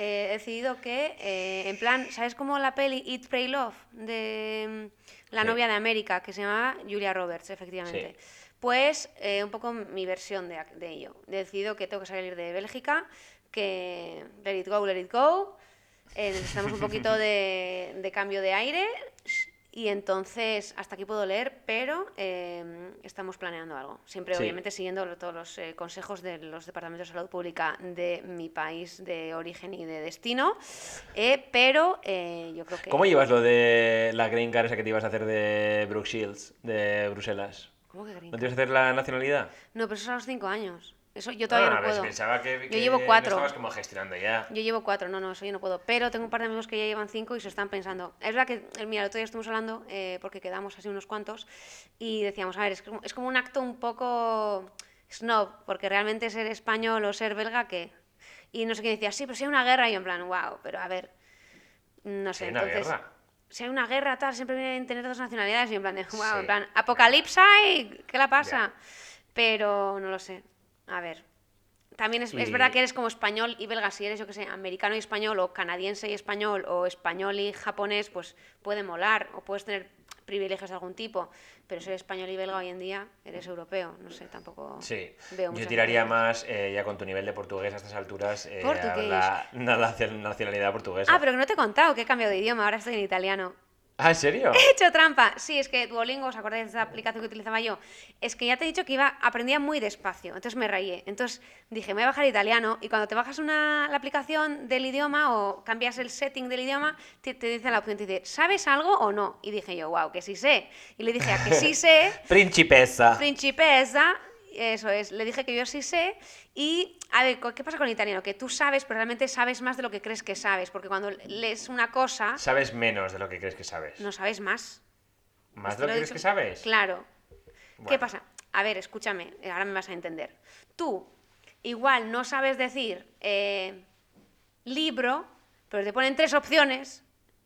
Eh, he decidido que, eh, en plan, ¿sabes cómo la peli Eat, Pray, Love? De mm, la Sí. novia de América, que se llamaba Julia Roberts, efectivamente. Pues eh, un poco mi versión de, ello. He decidido que tengo que salir de Bélgica, que let it go, let it go. Eh, necesitamos un poquito de, de cambio de aire. Y entonces, hasta aquí puedo leer, pero eh, estamos planeando algo. Siempre, Sí. obviamente, siguiendo todos los eh, consejos de los departamentos de salud pública de mi país de origen y de destino. Eh, pero eh, yo creo que. ¿Cómo llevas lo de la green card esa que te ibas a hacer de Brooke Shields, de Bruselas? ¿Cómo que green ¿No te ibas a hacer la nacionalidad? No, pero eso es a los cinco años. Eso yo todavía Ah, no puedo. Pensaba que, Yo llevo cuatro. estabas como gestionando ya. Yo llevo cuatro, no, no, eso yo no puedo. Pero tengo un par de amigos que ya llevan cinco y se están pensando. Es verdad que, mira, el otro día estuvimos hablando, eh, porque quedamos así unos cuantos, y decíamos, a ver, es como, es como un acto un poco snob, porque realmente ser español o ser belga, ¿qué? Y no sé quién decía, sí, pero si hay una guerra, y yo en plan, wow, pero a ver, no sé, hay una entonces... guerra. Si hay una guerra, tal, siempre vienen tener dos nacionalidades y en plan, wow, Sí. en plan, apocalipsa y ¿qué la pasa? Pero no lo sé. A ver. También es, es Y- verdad que eres como español y belga. Si eres, yo que sé, americano y español, o canadiense y español, o español y japonés, pues puede molar, o puedes tener privilegios de algún tipo. Pero ser español y belga hoy en día, eres europeo. No sé, tampoco Sí, veo yo tiraría más, eh, ya con tu nivel de portugués a estas alturas, eh, a la, la nacio- nacionalidad portuguesa. Ah, pero que no te he contado que he cambiado de idioma, ahora estoy en italiano. Ah, ¿en serio? He hecho trampa. Sí, es que Duolingo, ¿os acordáis de esa aplicación que utilizaba yo? Es que ya te he dicho que iba, aprendía muy despacio, entonces me rayé. Entonces dije, me voy a bajar italiano y cuando te bajas una, la aplicación del idioma o cambias el setting del idioma, te, te dice la opción, te dice, ¿sabes algo o no? Y dije yo, wow, que sí sé. Y le dije, a que sí sé, Principesa. principesa, eso es, le dije que yo sí sé. Y, a ver, ¿qué pasa con el italiano? Que tú sabes, pero realmente sabes más de lo que crees que sabes, porque cuando lees una cosa, Sabes menos de lo que crees que sabes. no sabes más. ¿Más Esto de lo lo que crees que sabes? Claro. ¿Qué pasa? A ver, escúchame, eh, ahora me vas a entender. Tú, igual no sabes decir eh, libro, pero te ponen tres opciones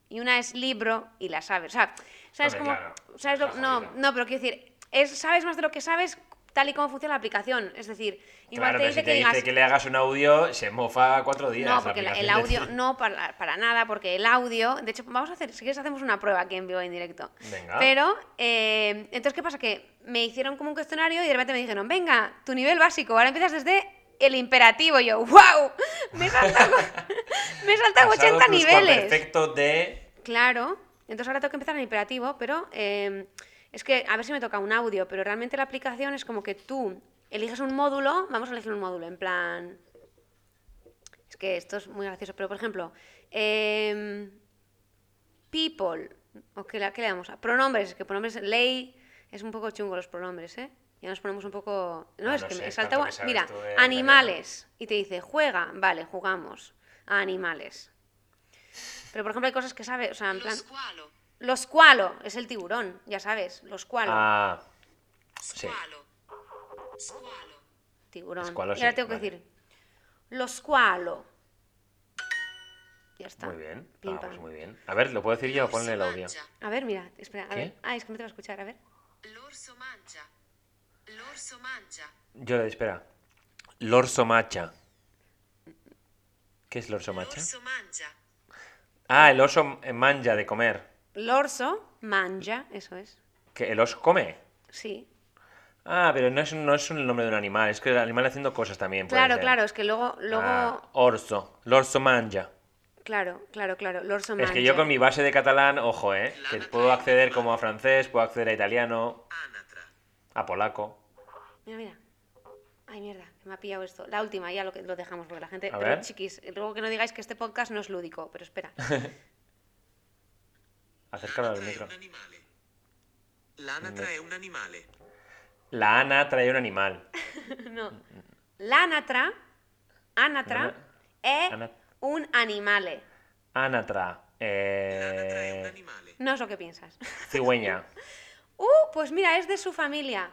y una es libro y la sabes. O sea, ¿sabes cómo? claro, ¿sabes lo- no, no, pero quiero decir, es, sabes más de lo que sabes tal y como funciona la aplicación. Es decir, igual Claro, te dice si que digas. dice que le hagas un audio, se mofa cuatro días. No, porque la- el audio, no para, para nada, porque el audio, de hecho, vamos a hacer, si quieres hacemos una prueba aquí en vivo en directo. Venga. Pero, eh, entonces, ¿qué pasa? Que me hicieron como un cuestionario y de repente me dijeron, venga, tu nivel básico, ahora empiezas desde el imperativo. Y yo, wow, me he saltado, me he saltado Pasado 80 pluscuamperfecto niveles. Perfecto de. Claro, entonces ahora tengo que empezar en el imperativo, pero eh, es que a ver si me toca un audio, pero realmente la aplicación es como que tú eliges un módulo, vamos a elegir un módulo, en plan... Es que esto es muy gracioso, pero por ejemplo, em, people, o qué, le damos a pronombres, que pronombres, ley, es un poco chungo los pronombres, ¿eh? ya nos ponemos un poco... No, Ah, es no que sé, me salta... Mira, animales. Y te dice, juega, vale, jugamos. A animales. Pero por ejemplo hay cosas que sabe, o sea, en Lo plan... squalo. Los squalo, es el tiburón, ya sabes, los squalo. Ah, sí. Tiburón. Ahora sí, tengo que vale. decir, los squalo. Ya está. Muy bien. Pim, Ah, pues pam. muy bien. A ver, ¿lo puedo decir yo? L'orso Ponle el audio. A ver, mira, espera, a ¿Qué? ver. Ah, es que no te va a escuchar, a ver. L'orso mangia. L'orso mangia. Yo le espera. L'orso macha. ¿Qué es l'orso macha? L'orso mangia. Ah, el oso eh, manja de comer. L'orso mangia, eso es. ¿Que el oso come? Sí. Ah, pero no es, no es un nombre de un animal, es que el animal haciendo cosas también. puede Claro, ser. claro, es que luego, luego, Ah, orso. L'orso manja. claro, claro, claro, l'orso mangia. Es que yo con mi base de catalán, ojo, ¿eh? Que puedo acceder como a francés, puedo acceder a italiano, a polaco. Mira, mira. Ay, mierda, que me ha pillado esto. La última, ya lo, que, lo dejamos, porque la gente... A pero, ver. chiquis, luego que no digáis que este podcast no es lúdico, pero espera. Acércalo al micro. un animale. L'anatra è un animale. La Ana trae un animal. no. L'anatra, anatra, Ana- è ana- un animale. Anatra. Un Eh, animale. No es lo que piensas. cigüeña. Uh, pues mira, es de su familia.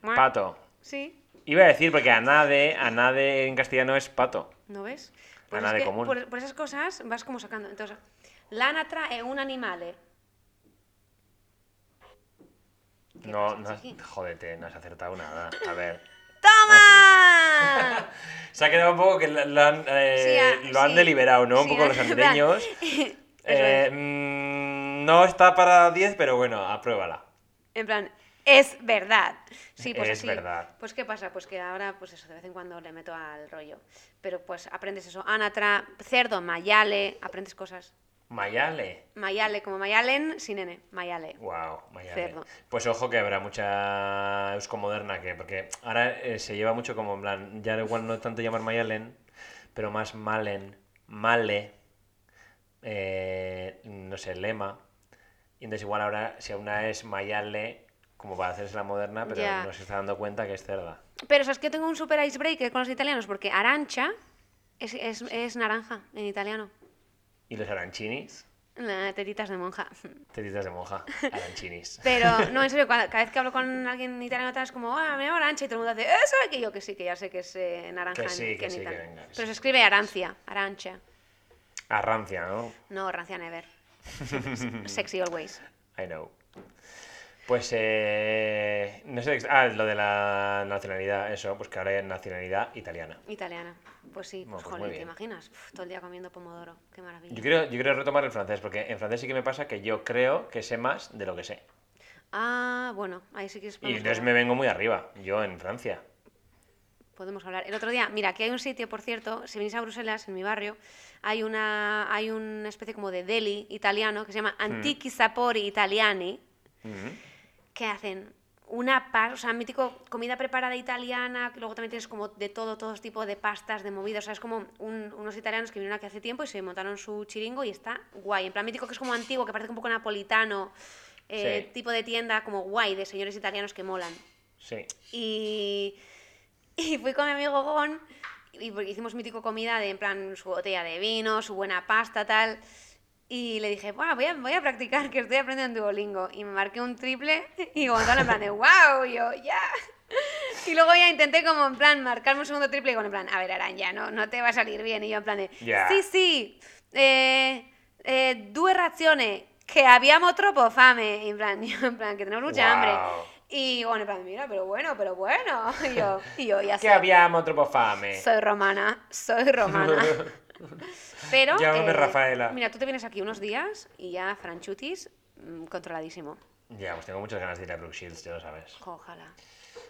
Pato. Sí, Iba a decir, porque anade, anade en castellano es pato. ¿no ves? Pues es de común. Por, por esas cosas vas como sacando. Entonces, l'anatra è un animale. ¿Qué No, no jódete, no has acertado nada. A ver. ¡Toma! Se ha quedado un poco que lo, lo han, eh, Sí, ah, lo han sí. deliberado, ¿no? Un poco ah, los. Eso Eh, es. mm, no está para 10, pero bueno, apruébala. En plan, es verdad. Sí, pues Es así. verdad. Pues qué pasa, pues que ahora, pues eso, de vez en cuando le meto al rollo. Pero pues aprendes eso. Anatra, cerdo, mayale, aprendes cosas. Mayale. Mayale, como Mayalen, sin N, Mayale. Wow, Mayale. Cerdo. Pues ojo que habrá mucha euskomoderna que, porque ahora eh, se lleva mucho como en plan, ya igual no tanto llamar Mayalen, pero más Malen, Male, eh, no sé, Lema. Y entonces igual ahora si una es Mayale, como para hacerse la moderna, pero Ya. no se está dando cuenta que es cerda. Pero sabes que yo tengo un super icebreaker con los italianos, porque arancha es, es, es naranja en italiano. Y los arancinis, Nah, Tetitas de monja. tetitas de monja, arancinis. Pero, no, en serio, cada, cada vez que hablo con alguien italiano tal, es como, ah, me llamo Arancha, y todo el mundo hace, eso, que yo que sí, que ya sé que es eh, naranja Que sí, en, que en sí, que italiano. venga, que Pero sí. se escribe Arancia, Arancha. Arrancia, ¿no? No, Rancia Never. Sexy always. I know. Pues, eh, no sé, ah, lo de la nacionalidad, eso, pues que ahora hay nacionalidad italiana. Italiana. Pues sí, Bueno, pues, jolín, muy ¿te imaginas? Uf, todo el día comiendo pomodoro. Qué maravilla. Yo quiero, yo quiero retomar el francés, porque en francés sí que me pasa que yo creo que sé más de lo que sé. Ah, bueno, ahí sí que es Y entonces me vengo muy arriba, yo en Francia. podemos hablar. El otro día, mira, aquí hay un sitio, por cierto, si venís a Bruselas, en mi barrio, hay una, hay una especie como de deli italiano que se llama Antichi Sapori Italiani, Mm. Que hacen una pa- o sea, mítico comida preparada italiana, luego también tienes como de todo, todo tipo de pastas, de movidas, o sea, es como un- unos italianos que vinieron aquí hace tiempo y se montaron su chiringo y está guay, en plan mítico que es como antiguo, que parece un poco napolitano, eh, Sí. tipo de tienda como guay, de señores italianos que molan. Sí. Y, y fui con mi amigo Gon y hicimos mítico comida de en plan su botella de vino, su buena pasta, tal. Y le dije, "Buah, voy, a, voy a practicar, que estoy aprendiendo Duolingo. Y me marqué un triple y Gonzalo en plan de, wow, y yo, ya. Y luego ya intenté como en plan marcarme un segundo triple y bueno, en plan, a ver, Aranya, no, no te va a salir bien. Y yo en plan de, Ya. sí, sí, eh, eh, due razioni, que habíamos troppo fame. Y en plan, yo en plan, que tenemos mucha hambre. Guau. Y bueno, en plan, mira, pero bueno, pero bueno. Y yo, y yo ya Que sé. habíamos troppo fame. Soy romana, soy romana. Pero. Llámame Rafaela. Mira, tú te vienes aquí unos días y ya Franchutis mm, controladísimo. Ya, pues tengo muchas ganas de ir a Brooke Shields, ya lo sabes. Ojalá.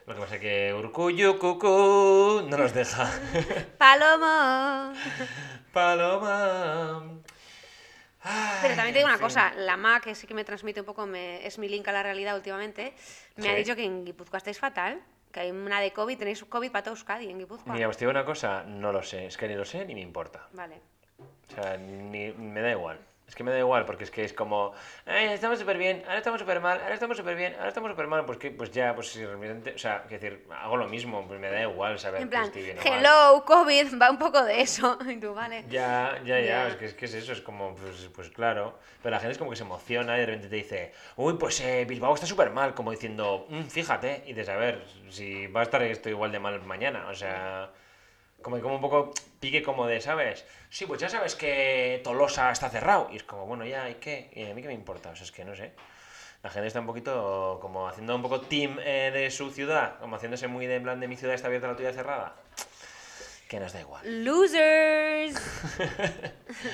Lo que pasa es que Urcuyu Cucú no nos deja. Palomo. Paloma. Pero también te digo una fin. cosa, la MA, que sí que me transmite un poco, me- es mi link a la realidad últimamente, me ha dicho que en Guipúzcoa estáis fatal, que hay una de COVID, tenéis COVID para todo Euskadi en Guipúzcoa. Mira, te digo una cosa, no lo sé, es que ni lo sé ni me importa. Vale. O sea, ni, me da igual. Es que me da igual, porque es que es como, "Ay, estamos súper bien, ahora estamos súper mal, ahora estamos súper bien, ahora estamos súper mal. Pues que, pues ya, pues si realmente, o sea, quiero decir, hago lo mismo, pues me da igual saber En que plan, estoy bien o mal. hello, COVID, va un poco de eso. Y tú, vale. Ya, ya, ya, Ya. Es, que, es que es eso, es como, pues, pues claro. Pero la gente es como que se emociona y de repente te dice, uy, pues eh, Bilbao está súper mal, como diciendo, "Mm, fíjate, y de saber si va a estar esto igual de mal mañana, o sea, como, como un poco pique como de, ¿sabes? Sí, pues ya sabes que Tolosa está cerrado, y es como, bueno, ya, ¿y qué? ¿Y a mí qué me importa? O sea, es que no sé. La gente está un poquito como haciendo un poco team eh, de su ciudad, como haciéndose muy de en plan de mi ciudad está abierta, la tuya cerrada. Que nos da igual. Losers.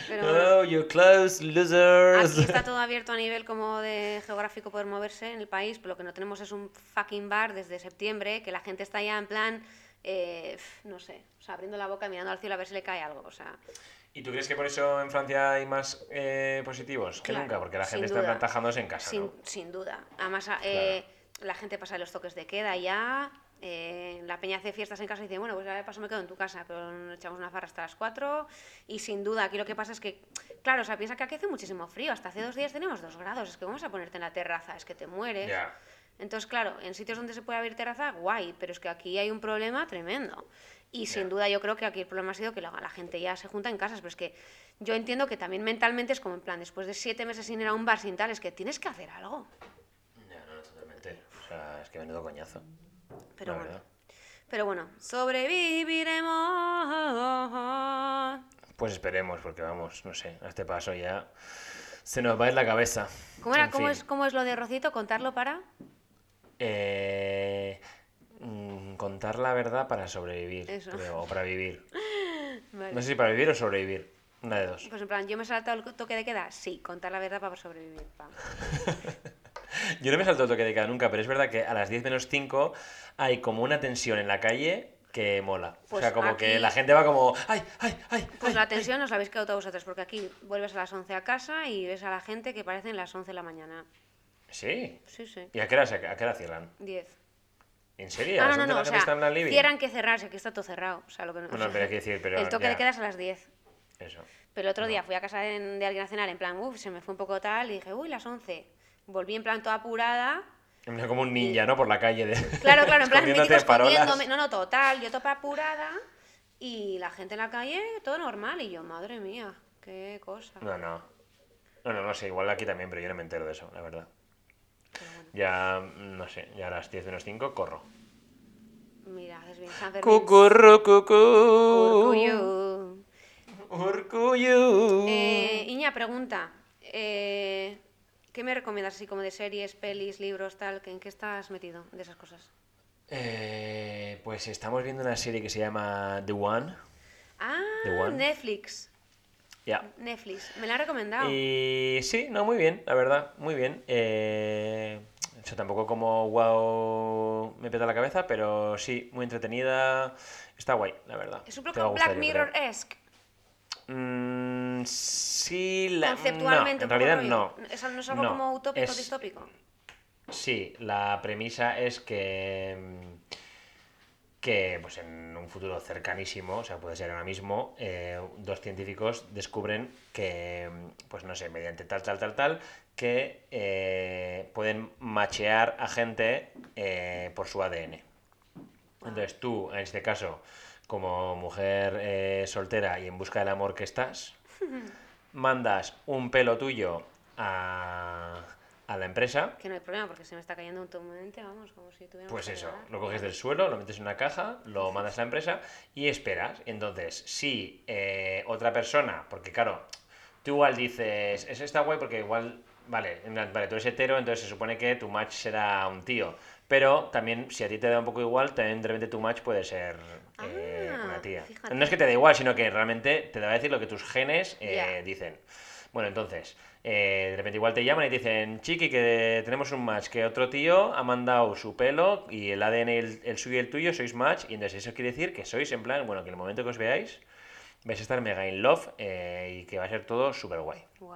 Pero bueno, Oh, you close, losers. aquí está todo abierto a nivel como de geográfico poder moverse en el país, pero lo que no tenemos es un fucking bar desde septiembre, que la gente está ya en plan, eh, no sé, o sea, abriendo la boca mirando al cielo a ver si le cae algo, o sea, ¿Y tú crees que por eso en Francia hay más eh, positivos que Claro, nunca? Porque la gente está duda. plantajándose en casa, sin, ¿no? sin duda. Además, eh, la gente pasa de los toques de queda ya, eh, la peña hace fiestas en casa y dice, bueno, pues ya de paso me quedo en tu casa, pero nos echamos una farra hasta las 4 y sin duda aquí lo que pasa es que, claro, o sea, piensa que aquí hace muchísimo frío, hasta hace dos días tenemos dos grados, es que vamos a ponerte en la terraza, es que te mueres. Ya. Entonces, claro, en sitios donde se puede abrir terraza, guay, pero es que aquí hay un problema tremendo. Y sin duda yo creo que aquí el problema ha sido que la, la gente ya se junta en casas, pero es que yo entiendo que también mentalmente es como en plan, después de siete meses sin ir a un bar, sin tal, es que tienes que hacer algo. Ya, no, no, totalmente. O sea, es que menudo coñazo. Pero la bueno. verdad. Pero bueno, sobreviviremos. Pues esperemos, porque vamos, no sé, a este paso ya se nos va a ir la cabeza. ¿Cómo, era, cómo, es, ¿Cómo es lo de Rocito? ¿Contarlo para? Eh, mm, contar la verdad para sobrevivir, Eso. creo, o para vivir. Vale. No sé si para vivir o sobrevivir. Una de dos. Pues en plan, ¿yo me he saltado el toque de queda? Sí, contar la verdad para sobrevivir. Yo no me salto el toque de queda nunca, pero es verdad que a las 10 menos 5 hay como una tensión en la calle que mola. o Pues sea, como que la gente va como, ¡ay, ay, ay! Pues ay, la ay". tensión os la habéis quedado vosotros, porque aquí vuelves a las 11 a casa y ves a la gente que parecen las 11 de la mañana. Sí. Sí, sí. ¿Y a qué hora, a qué hora cierran? 10. ¿En serio? Ah, ¿A las no, 11 no, no, o sea, living? cierran que cerrarse, aquí está todo cerrado. O sea, lo que no, Bueno, pero hay que decir, pero el toque ya. de queda es a las 10. Eso. Pero el otro día fui a casa de, de alguien a cenar en plan, uff, se me fue un poco tal, y dije, uy, las 11. Volví en plan toda apurada. Como un ninja, ¿no? Por la calle. De... Claro, claro, en plan, mítico escondiéndome. No, no, total, yo topa apurada y la gente en la calle, todo normal. Y yo, madre mía, qué cosa. No, no. No, no, no sé, igual aquí también, pero yo no me entero de eso, la verdad. Bueno, Ya, mm, no sé, ya a las 10 menos 5 corro. mira, haces bien, San Fermín. Cucurru, cucú. Orgullo. Orgullo. Eh, Iña, pregunta. eh, ¿Qué me recomiendas así como de series, pelis, libros, tal? que- ¿En qué estás metido de esas cosas? Eh, pues estamos viendo una serie que se llama The One. Ah, The One. Netflix. Netflix. Me la ha recomendado. Y sí, no, muy bien, la verdad, muy bien. Eh, o sea, tampoco como wow me peta la cabeza, pero sí, muy entretenida. Está guay, la verdad. Es un poco gustar, Black. Mirror-esque. Mm, sí, la... Conceptualmente. no, en realidad no. ¿Es, no es algo No, como utópico, es- distópico? Sí, la premisa es que, mm, que pues en un futuro cercanísimo, o sea, puede ser ahora mismo, eh, dos científicos descubren que, pues no sé, mediante tal, tal, tal, tal, que eh, pueden machear a gente eh, por su ADN. Entonces tú, en este caso, como mujer soltera y en busca del amor que estás, mandas un pelo tuyo a, a la empresa Que no hay problema porque se me está cayendo un vamos, como si tuviera pues eso, lo coges del suelo, lo metes en una caja, lo mandas a la empresa y esperas. Entonces, si eh, otra persona, porque claro, tú igual dices, eso está guay porque igual, vale, vale, tú eres hetero, entonces se supone que tu match será un tío. Pero también, si a ti te da un poco igual, también de repente tu match puede ser eh, Ah, una tía. fíjate. No es que te dé igual, sino que realmente te va a decir lo que tus genes eh, dicen. Bueno, entonces, eh, de repente igual te llaman y te dicen, chiqui, que tenemos un match, que otro tío ha mandado su pelo y el ADN, el, el suyo y el tuyo, sois match, y entonces eso quiere decir que sois en plan, bueno, que en el momento que os veáis, vais a estar mega in love eh, y que va a ser todo súper guay. Wow.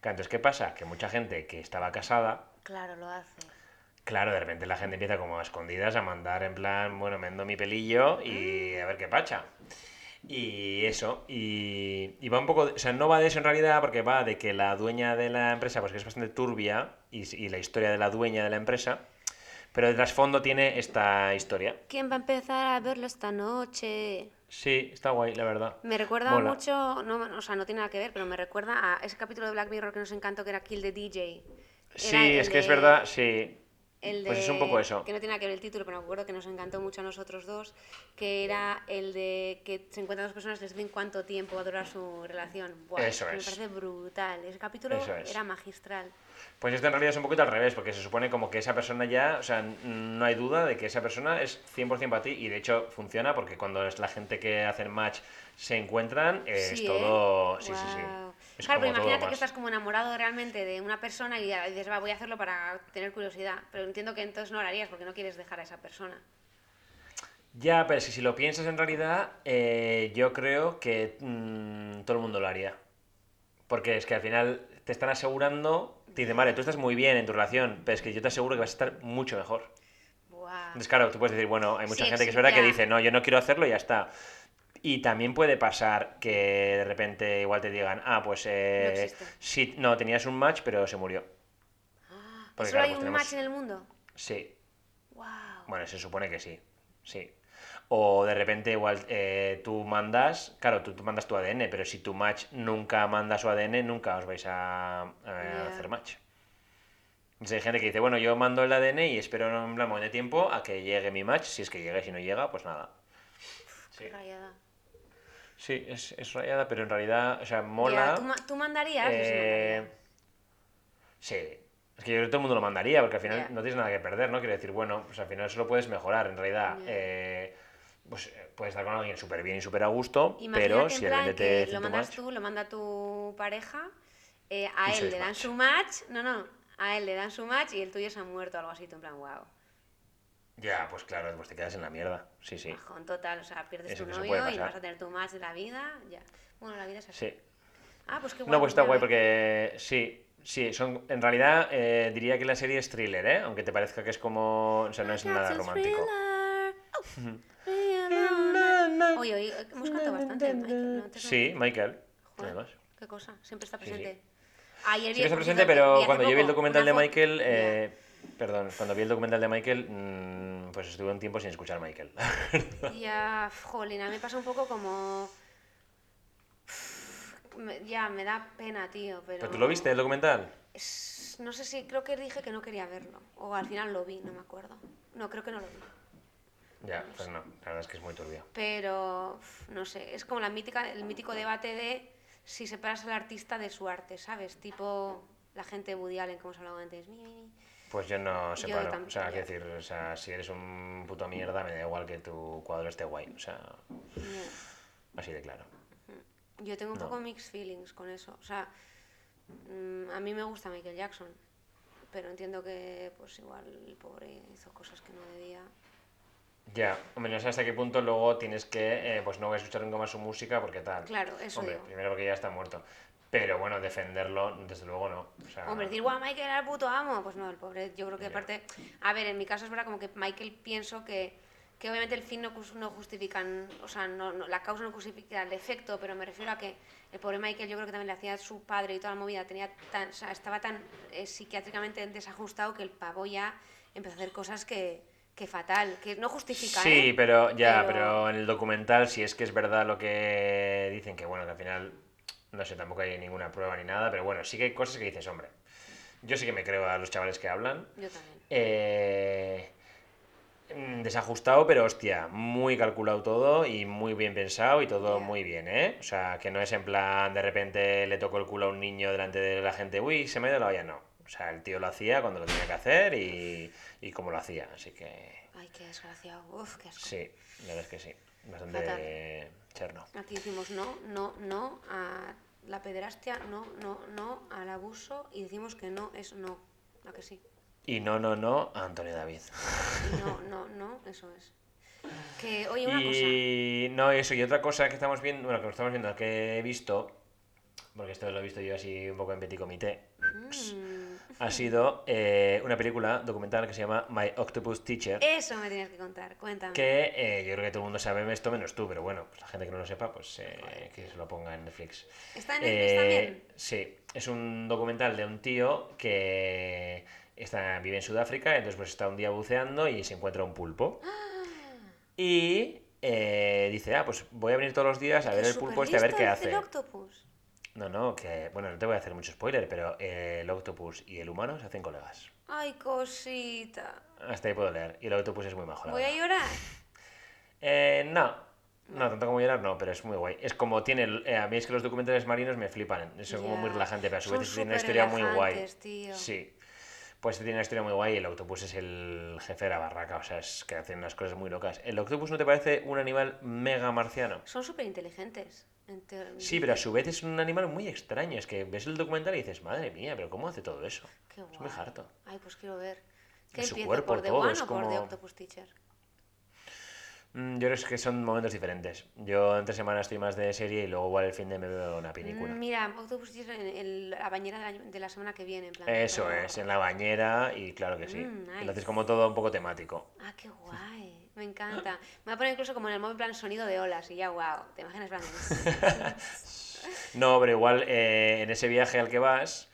Claro, entonces, ¿qué pasa? Que mucha gente que estaba casada, Claro, lo hace. claro, de repente la gente empieza como a escondidas a mandar en plan, bueno, me endo mi pelillo y a ver qué pacha. Y eso, y, y va un poco, o sea, no va de eso en realidad, porque va de que la dueña de la empresa, pues que es bastante turbia, y, y la historia de la dueña de la empresa, pero de trasfondo tiene esta historia. ¿Quién va a empezar a verlo esta noche? Sí, está guay, la verdad. Me recuerda Mola. mucho, no, o sea, no tiene nada que ver, pero me recuerda a ese capítulo de Black Mirror que nos encantó, que era Kill the DJ. Sí, Era es que es de- verdad, sí. El de, Pues es un poco eso. Que no tiene nada que ver el título, pero me acuerdo que nos encantó mucho a nosotros dos, que era el de que se encuentran dos personas, les dicen cuánto tiempo va a durar su relación. Buah, Eso es. Me parece brutal. Ese capítulo es. era magistral. Pues esto en realidad es un poquito al revés, porque se supone como que esa persona ya, o sea, no hay duda de que esa persona es 100% para ti y de hecho funciona porque cuando es la gente que hacen match se encuentran, eh, es ¿eh? todo... Sí, sí, sí. Es claro, pero imagínate que estás como enamorado realmente de una persona y dices, va, voy a hacerlo para tener curiosidad. Pero entiendo que entonces no lo harías porque no quieres dejar a esa persona. Ya, pero si, si lo piensas en realidad, eh, yo creo que mm, todo el mundo lo haría. Porque es que al final te están asegurando, te dicen, vale, tú estás muy bien en tu relación, pero es que yo te aseguro que vas a estar mucho mejor. Buah. Entonces, claro, tú puedes decir, bueno, hay mucha Sí, gente que es verdad que dice, no, yo no quiero hacerlo y ya está. Y también puede pasar que de repente igual te digan, ah, pues eh, No sí, no, tenías un match, pero se murió. Porque, ¿Solo claro, hay pues un tenemos- match en el mundo? Sí, Wow. bueno, se supone que sí, sí. O de repente igual eh, tú mandas, claro, tú, tú mandas tu ADN, pero si tu match nunca manda su ADN, nunca os vais a, hacer match. Entonces hay gente que dice, bueno, yo mando el ADN y espero en plan de tiempo a que llegue mi match, si es que llega si no llega, pues nada. Qué rayada. Sí, es, es rayada, pero en realidad, o sea, mola. Ya, ¿tú, tú mandarías? Eh, sí, es que yo creo que todo el mundo lo mandaría, porque al final no tienes nada que perder, ¿no? Quiero decir, bueno, pues al final eso lo puedes mejorar, en realidad. Eh, pues eh, puedes estar con alguien súper bien y súper a gusto, Imagínate pero si el hace lo mandas match- tú, lo manda tu pareja, eh, a él le dan match. su match, no, no, a él le dan su match y el tuyo se ha muerto, algo así, tú en plan, wow, Ya, pues claro, pues te quedas en la mierda. Sí, sí. bajón total, o sea, pierdes Eso tu novio y vas a tener tu match de la vida, ya. Bueno, la vida es así. Sí. Ah, pues qué guay. No, pues está guay porque sí, sí, son, en realidad eh, diría que la serie es thriller, ¿eh? Aunque te parezca que es como, o sea, no es nada romántico. Oh. Oye, oye, hemos cantado bastante, Michael, ¿no? Sí, Michael. Joder, Además. qué cosa, siempre está Sí, sí. presente. Ayer Sí que está presente, pero cuando yo vi el documental de Michael, eh, perdón, cuando vi el documental de Michael, mm, pues estuve un tiempo sin escuchar Michael. Ya, jolín, a mí me pasa un poco como... Ya, me da pena, tío, pero... ¿Pero tú lo viste el documental? Es- No sé si, creo que dije que no quería verlo. O al final lo vi, no me acuerdo. No, creo que no lo vi. Ya, pues no, la verdad es que es muy turbio. Pero, no sé, es como la mítica, el mítico debate de si separas al artista de su arte, ¿sabes? Tipo la gente de Woody Allen, como os hablaba antes. Mi, mi, mi. Pues yo no Yo separo. tampoco, o sea, quiero decir, o sea, si eres un puto mierda, me da igual que tu cuadro esté guay. O sea, así de claro. Yo tengo un No. poco mixed feelings con eso. O sea, mm, a mí me gusta Michael Jackson, pero entiendo que, pues igual, el pobre hizo cosas que no debía. Ya, hombre, no sé hasta qué punto luego tienes que, eh, pues no voy a escuchar nunca más su música porque tal. Claro, eso Hombre, digo. primero porque ya está muerto. Pero bueno, defenderlo, desde luego no. O sea, Hombre, decir, guau, Michael era el puto amo. Pues no, el pobre, yo creo que aparte. A ver, en mi caso es verdad como que Michael pienso que, que obviamente el fin no, no justifican. O sea, no, no- la causa no justifica el efecto, pero me refiero a que el pobre Michael yo creo que también le hacía su padre y toda la movida. Tenía tan, o sea, estaba tan eh, psiquiátricamente desajustado que el pavo ya empezó a hacer cosas que, que fatal. Que no justifica, Sí, ¿eh? pero ya, Pero- pero... en el documental, si es que es verdad lo que dicen, que bueno, que al final, no sé, tampoco hay ninguna prueba ni nada, pero bueno, sí que hay cosas que dices, hombre. Yo sí que me creo a los chavales que hablan. Yo también. Eh, mm, desajustado, pero hostia, muy calculado todo y muy bien pensado y todo muy bien, ¿eh? O sea, que no es en plan, de repente le tocó el culo a un niño delante de la gente, uy, se me ha ido la olla, no. O sea, el tío lo hacía cuando lo tenía que hacer y, y como lo hacía, así que Ay, qué desgraciado. Uf, qué asco. sí, la verdad es que sí, bastante Fatal. cherno. Aquí decimos no, no, no a la pederastia, no, no, no al abuso y decimos que no es no. ¿A que sí? Y no, no, no, a Antonio David. Y no, no, no, eso es. Que, oye, una cosa. Y no, eso, y otra cosa que estamos viendo, bueno, que estamos viendo, que he visto, porque esto lo he visto yo así un poco en petit comité, Mm. Ha sido eh, una película documental que se llama My Octopus Teacher. Eso me tienes que contar, cuéntame. Que eh, yo creo que todo el mundo sabe esto menos tú, pero bueno, pues la gente que no lo sepa, pues eh, que se lo ponga en Netflix. ¿Está en Netflix Eh, también? Sí, es un documental de un tío que está, vive en Sudáfrica, entonces pues está un día buceando y se encuentra un pulpo. Y eh, dice, ah, pues voy a venir todos los días a ver el pulpo este a ver qué hace. El octopus. No, no, que bueno, no te voy a hacer mucho spoiler, pero eh, el octopus y el humano se hacen colegas. Ay, cosita. Hasta ahí puedo leer. Y el octopus es muy majo, la Voy a llorar. Eh, no, no, tanto como llorar, no, pero es muy guay. Es como tiene. eh, a mí es que los documentales marinos me flipan. Son como muy relajantes, pero a su Son vez tiene una historia muy guay. tío. Sí. Pues tiene una historia muy guay y el octopus es el jefe de la barraca. O sea, es que hacen unas cosas muy locas. ¿El octopus no te parece un animal mega marciano? Son súper inteligentes. Sí, pero a su vez es un animal muy extraño. Es que ves el documental y dices, madre mía, pero ¿cómo hace todo eso? Qué Es muy harto. Ay, pues quiero ver. ¿Qué Su empiezo? cuerpo, ¿Por The todo, One es o por The como- Octopus Teacher? Mm, Yo creo que son momentos diferentes. Yo entre semana estoy más de serie y luego igual el fin de me veo una película. Mm, Mira, Octopus Teacher en, en la bañera de la, de la semana que viene. En plan, Eso es, en la bañera y claro que sí. Mm, nice. haces como todo un poco temático. Ah, qué guay. Me encanta. Me voy a poner incluso como en el móvil plan sonido de olas y ya, wow. ¿Te imaginas? No, pero igual eh, en ese viaje al que vas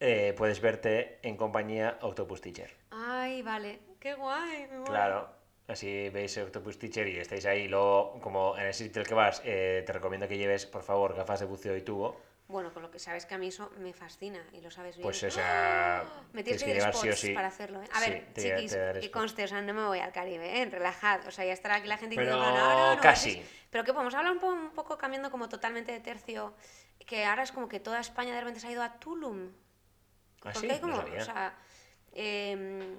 eh, puedes verte en compañía Octopus Teacher. Ay, vale. Qué guay. me. Claro. Así veis Octopus Teacher y estáis ahí. Luego, como en el sitio al que vas, eh, te recomiendo que lleves, por favor, gafas de buceo y tubo. Bueno, con lo que sabes que a mí eso me fascina y lo sabes bien. Pues o sea, Me tienes que que llevar sí o sí. para hacerlo. ¿eh? A Sí, ver, te- chiquis, te que conste, o sea, no me voy al Caribe, ¿eh? Relajad. O sea, ya estará aquí la gente Pero diciendo, no, no, no, casi. Pero que podemos hablar un, po- un poco cambiando como totalmente de tercio, que ahora es como que toda España de repente se ha ido a Tulum. ¿Ah, Porque sí? hay como, No o sea, em,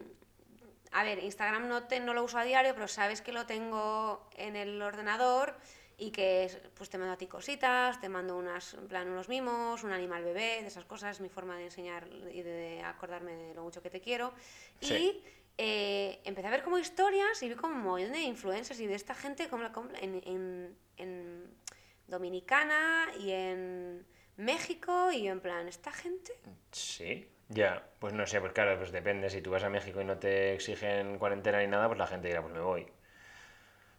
a ver, Instagram no, te, no lo uso a diario, pero sabes que lo tengo en el ordenador y que es- pues te mando a ti cositas, te mando unas, en plan unos mimos, un animal bebé, de esas cosas, mi forma de enseñar y de acordarme de lo mucho que te quiero. Sí. Y eh, empecé a ver como historias y vi como un montón de influencers y de esta gente como, la- como en, en- en Dominicana y en México y yo en plan, ¿esta gente? Sí, ya. Pues no sé, pues claro, pues depende. Si tú vas a México y no te exigen cuarentena ni nada, pues la gente dirá, pues me voy.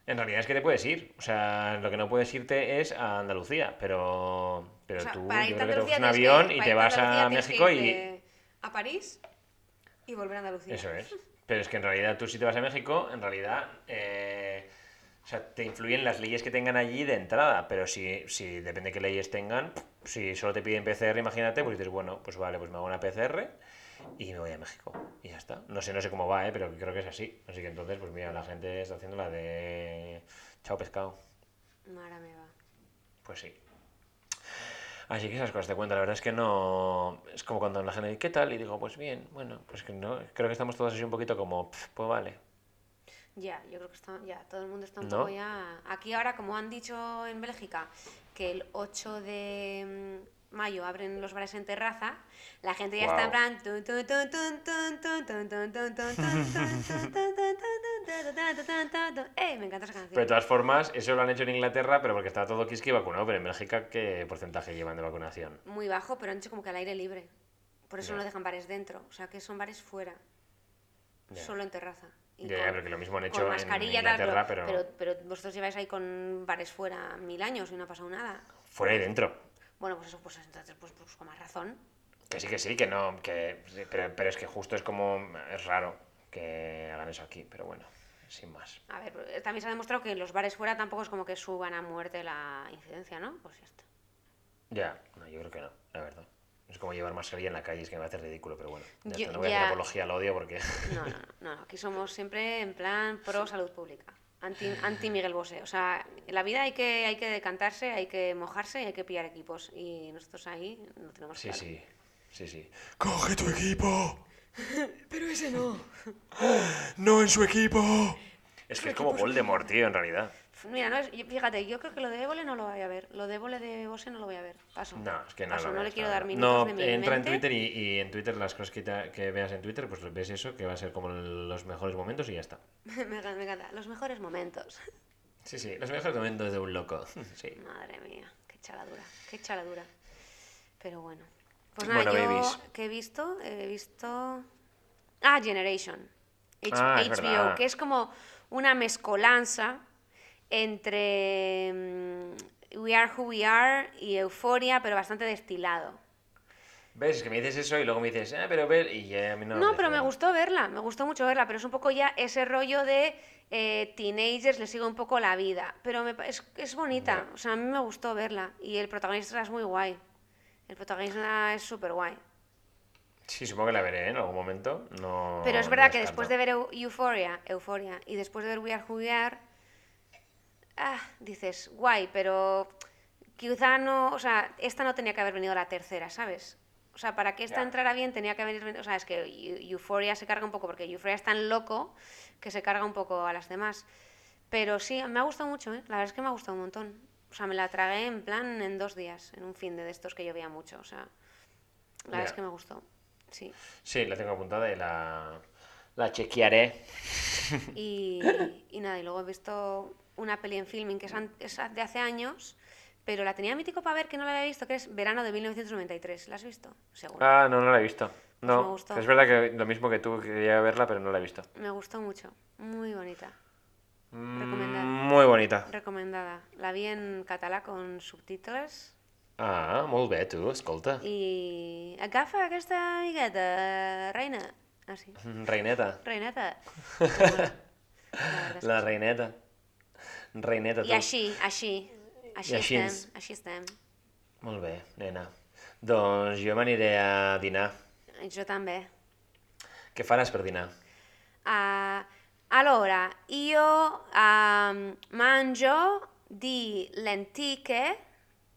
En realidad es que te puedes ir. O sea, lo que no puedes irte es a Andalucía, pero, pero O sea, tú yo creo que te coges Andalucía un avión que- y te vas a México y... A París y volver a Andalucía. Eso es. Pero es que en realidad tú si te vas a México, en realidad... eh, o sea, te influyen las leyes que tengan allí de entrada, pero si, si depende de qué leyes tengan, si solo te piden PCR, imagínate, pues dices, bueno, pues vale, pues me hago una PCR y me voy a México. Y ya está. No sé, no sé cómo va, ¿eh? pero creo que es así. Así que entonces, pues mira, la gente está haciendo la de chao pescado. Mara me va. Pues sí. Así que esas cosas te cuento. La verdad es que no. Es como cuando la gente dice, ¿qué tal? Y digo, pues bien. Bueno, pues que no. Creo que estamos todos así un poquito como, "Pf, pues vale. Ya, yo creo que está, ya, todo el mundo está un ¿No? poco ya... Aquí ahora, como han dicho en Bélgica, que el 8 de mayo abren los bares en terraza, la gente ya está en plan... Me encanta esa canción. Pero de todas formas, eso lo han hecho en Inglaterra, pero porque estaba todo Kiski vacunado, pero en Bélgica, ¿qué porcentaje llevan de vacunación? Muy bajo, pero han hecho como que al aire libre. Por eso no dejan bares dentro, o sea que son bares fuera, solo en terraza. Ya, pero que lo mismo han hecho con mascarilla, en Inglaterra, tal, pero, pero... pero... Pero vosotros lleváis ahí con bares fuera mil años y no ha pasado nada. Fuera y dentro. Bueno, pues eso, pues entonces, pues, pues con más razón. Que sí, que sí, que no. Que, pero, pero es que justo es como. Es raro que hagan eso aquí, pero bueno, sin más. A ver, eh, también se ha demostrado que en los bares fuera tampoco es como que suban a muerte la incidencia, ¿no? Pues ya está. Ya, no, yo creo que no, la verdad. Es como llevar mascarilla en la calle, es que me hace ridículo, pero bueno. ya Yo- está, no voy a hacer apología al odio porque. No, no, no, no, aquí somos siempre en plan pro salud pública. Anti, anti Miguel Bosé. O sea, en la vida hay que, hay que decantarse, hay que mojarse y hay que pillar equipos. Y nosotros ahí no tenemos Sí, claro. sí, sí, sí. ¡Coge tu equipo! Pero ese no. ¡No en su equipo! Es que es como Voldemort, tío, en realidad. Mira, no es, fíjate, yo creo que lo de Évole no lo voy a ver. Lo de Évole de Bosé no lo voy a ver. Paso. No, es que no Paso, lo no le veas, quiero la dar minutos No, de mi entra mente. en Twitter y, y en Twitter las cosas que, te- que veas en Twitter, pues ves eso, que va a ser como los mejores momentos y ya está. me, encanta, me encanta. Los mejores momentos. Sí, sí, los mejores momentos de un loco. Sí. Madre mía, qué chaladura, qué chaladura. Pero bueno. Pues nada, Bueno, yo babies. que he visto, he visto... Ah, Generation. H- Ah, es HBO, verdad. que es como una mezcolanza entre mm, We Are Who We Are y Euphoria, pero bastante destilado. ¿Ves? Es que me dices eso y luego me dices, ah, pero ver, y ya a mí no No, me pero me gustó verla, me gustó mucho verla, pero es un poco ya ese rollo de eh, teenagers, le sigo un poco la vida, pero me es, es bonita, o sea, a mí me gustó verla y el protagonista es muy guay, el protagonista es súper guay. Sí, supongo que la veré ¿eh? en algún momento. No, Pero es no verdad que descarto. después de ver Eu- Euphoria, Euphoria y después de ver We Are Who We Are, ah, dices, guay, pero quizá no, o sea, esta no tenía que haber venido la tercera, ¿sabes? O sea, para que esta entrara bien tenía que haber venido, o sea, es que Eu- Euphoria se carga un poco, porque Euphoria es tan loco que se carga un poco a las demás. Pero sí, me ha gustado mucho, ¿eh? La verdad es que me ha gustado un montón. O sea, me la tragué en plan en dos días, en un fin de estos que yo veía mucho, o sea, la verdad es que me gustó. Sí. Sí, la tengo apuntada y la, la chequearé. Y, y nada, y luego he visto una peli en filming que es, de hace años, pero la tenía mítico para ver que no la había visto, que es Verano de 1993. ¿La has visto? Seguro. Ah, no, no la he visto. me No, gustó. es verdad que lo mismo que tú quería verla, pero no la he visto. Me gustó mucho. Muy bonita. Mm, Recomendada. Muy bonita. Recomendada. La vi en català con subtítulos Ah, molt bé, tu, escolta. i agafa aquesta amigueta, reina. Ah, sí. Reineta. Reineta. La reineta. Reineta. I així, així. Així I així estem, ens- així estem. Molt bé, nena. Doncs jo m'aniré a dinar. Jo també. Què faràs per dinar? Ah, allora, io ehm, mangio di lenticchie,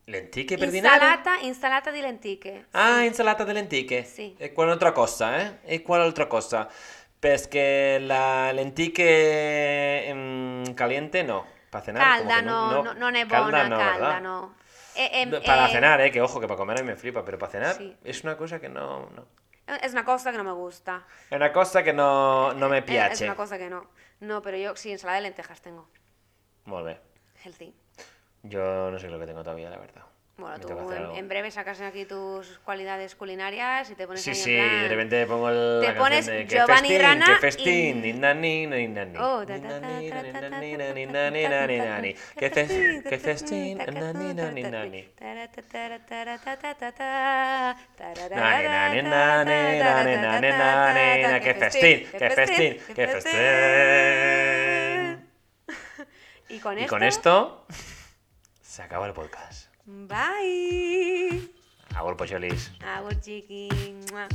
Lenticchie per dinare? insalata, insalata di lenticchie. Ah, insalata di lenticchie. Sì. E quale altra cosa, eh? E quale altra cosa? Perché la lenticchie mm, caliente no. Para cenar Calda que no, no, non è Calda no, no. E- e- No, Para cenar, eh, que ojo, que para comer a mí me flipa, pero para cenar Sí. es una cosa que no, no. Es una cosa que no me gusta. È una cosa che no, no me Eh, Es piace. una cosa que no. No, pero yo sí, ensalada de lentejas tengo. Molt bé. Healthy. Yo no sé lo que tengo todavía, la verdad. Bueno, tú en, en, breve sacas aquí tus cualidades culinarias y te pones Sí, ahí sí, en plan... de repente pongo el, Te pones de Giovanni festín, Rana que festín, y... Oh, que festín, que festín, que festín, que festín, que festín. Y con esto... Y con esto se acaba el podcast. Bye. Agur, pocholis. Agur chiqui. Mua.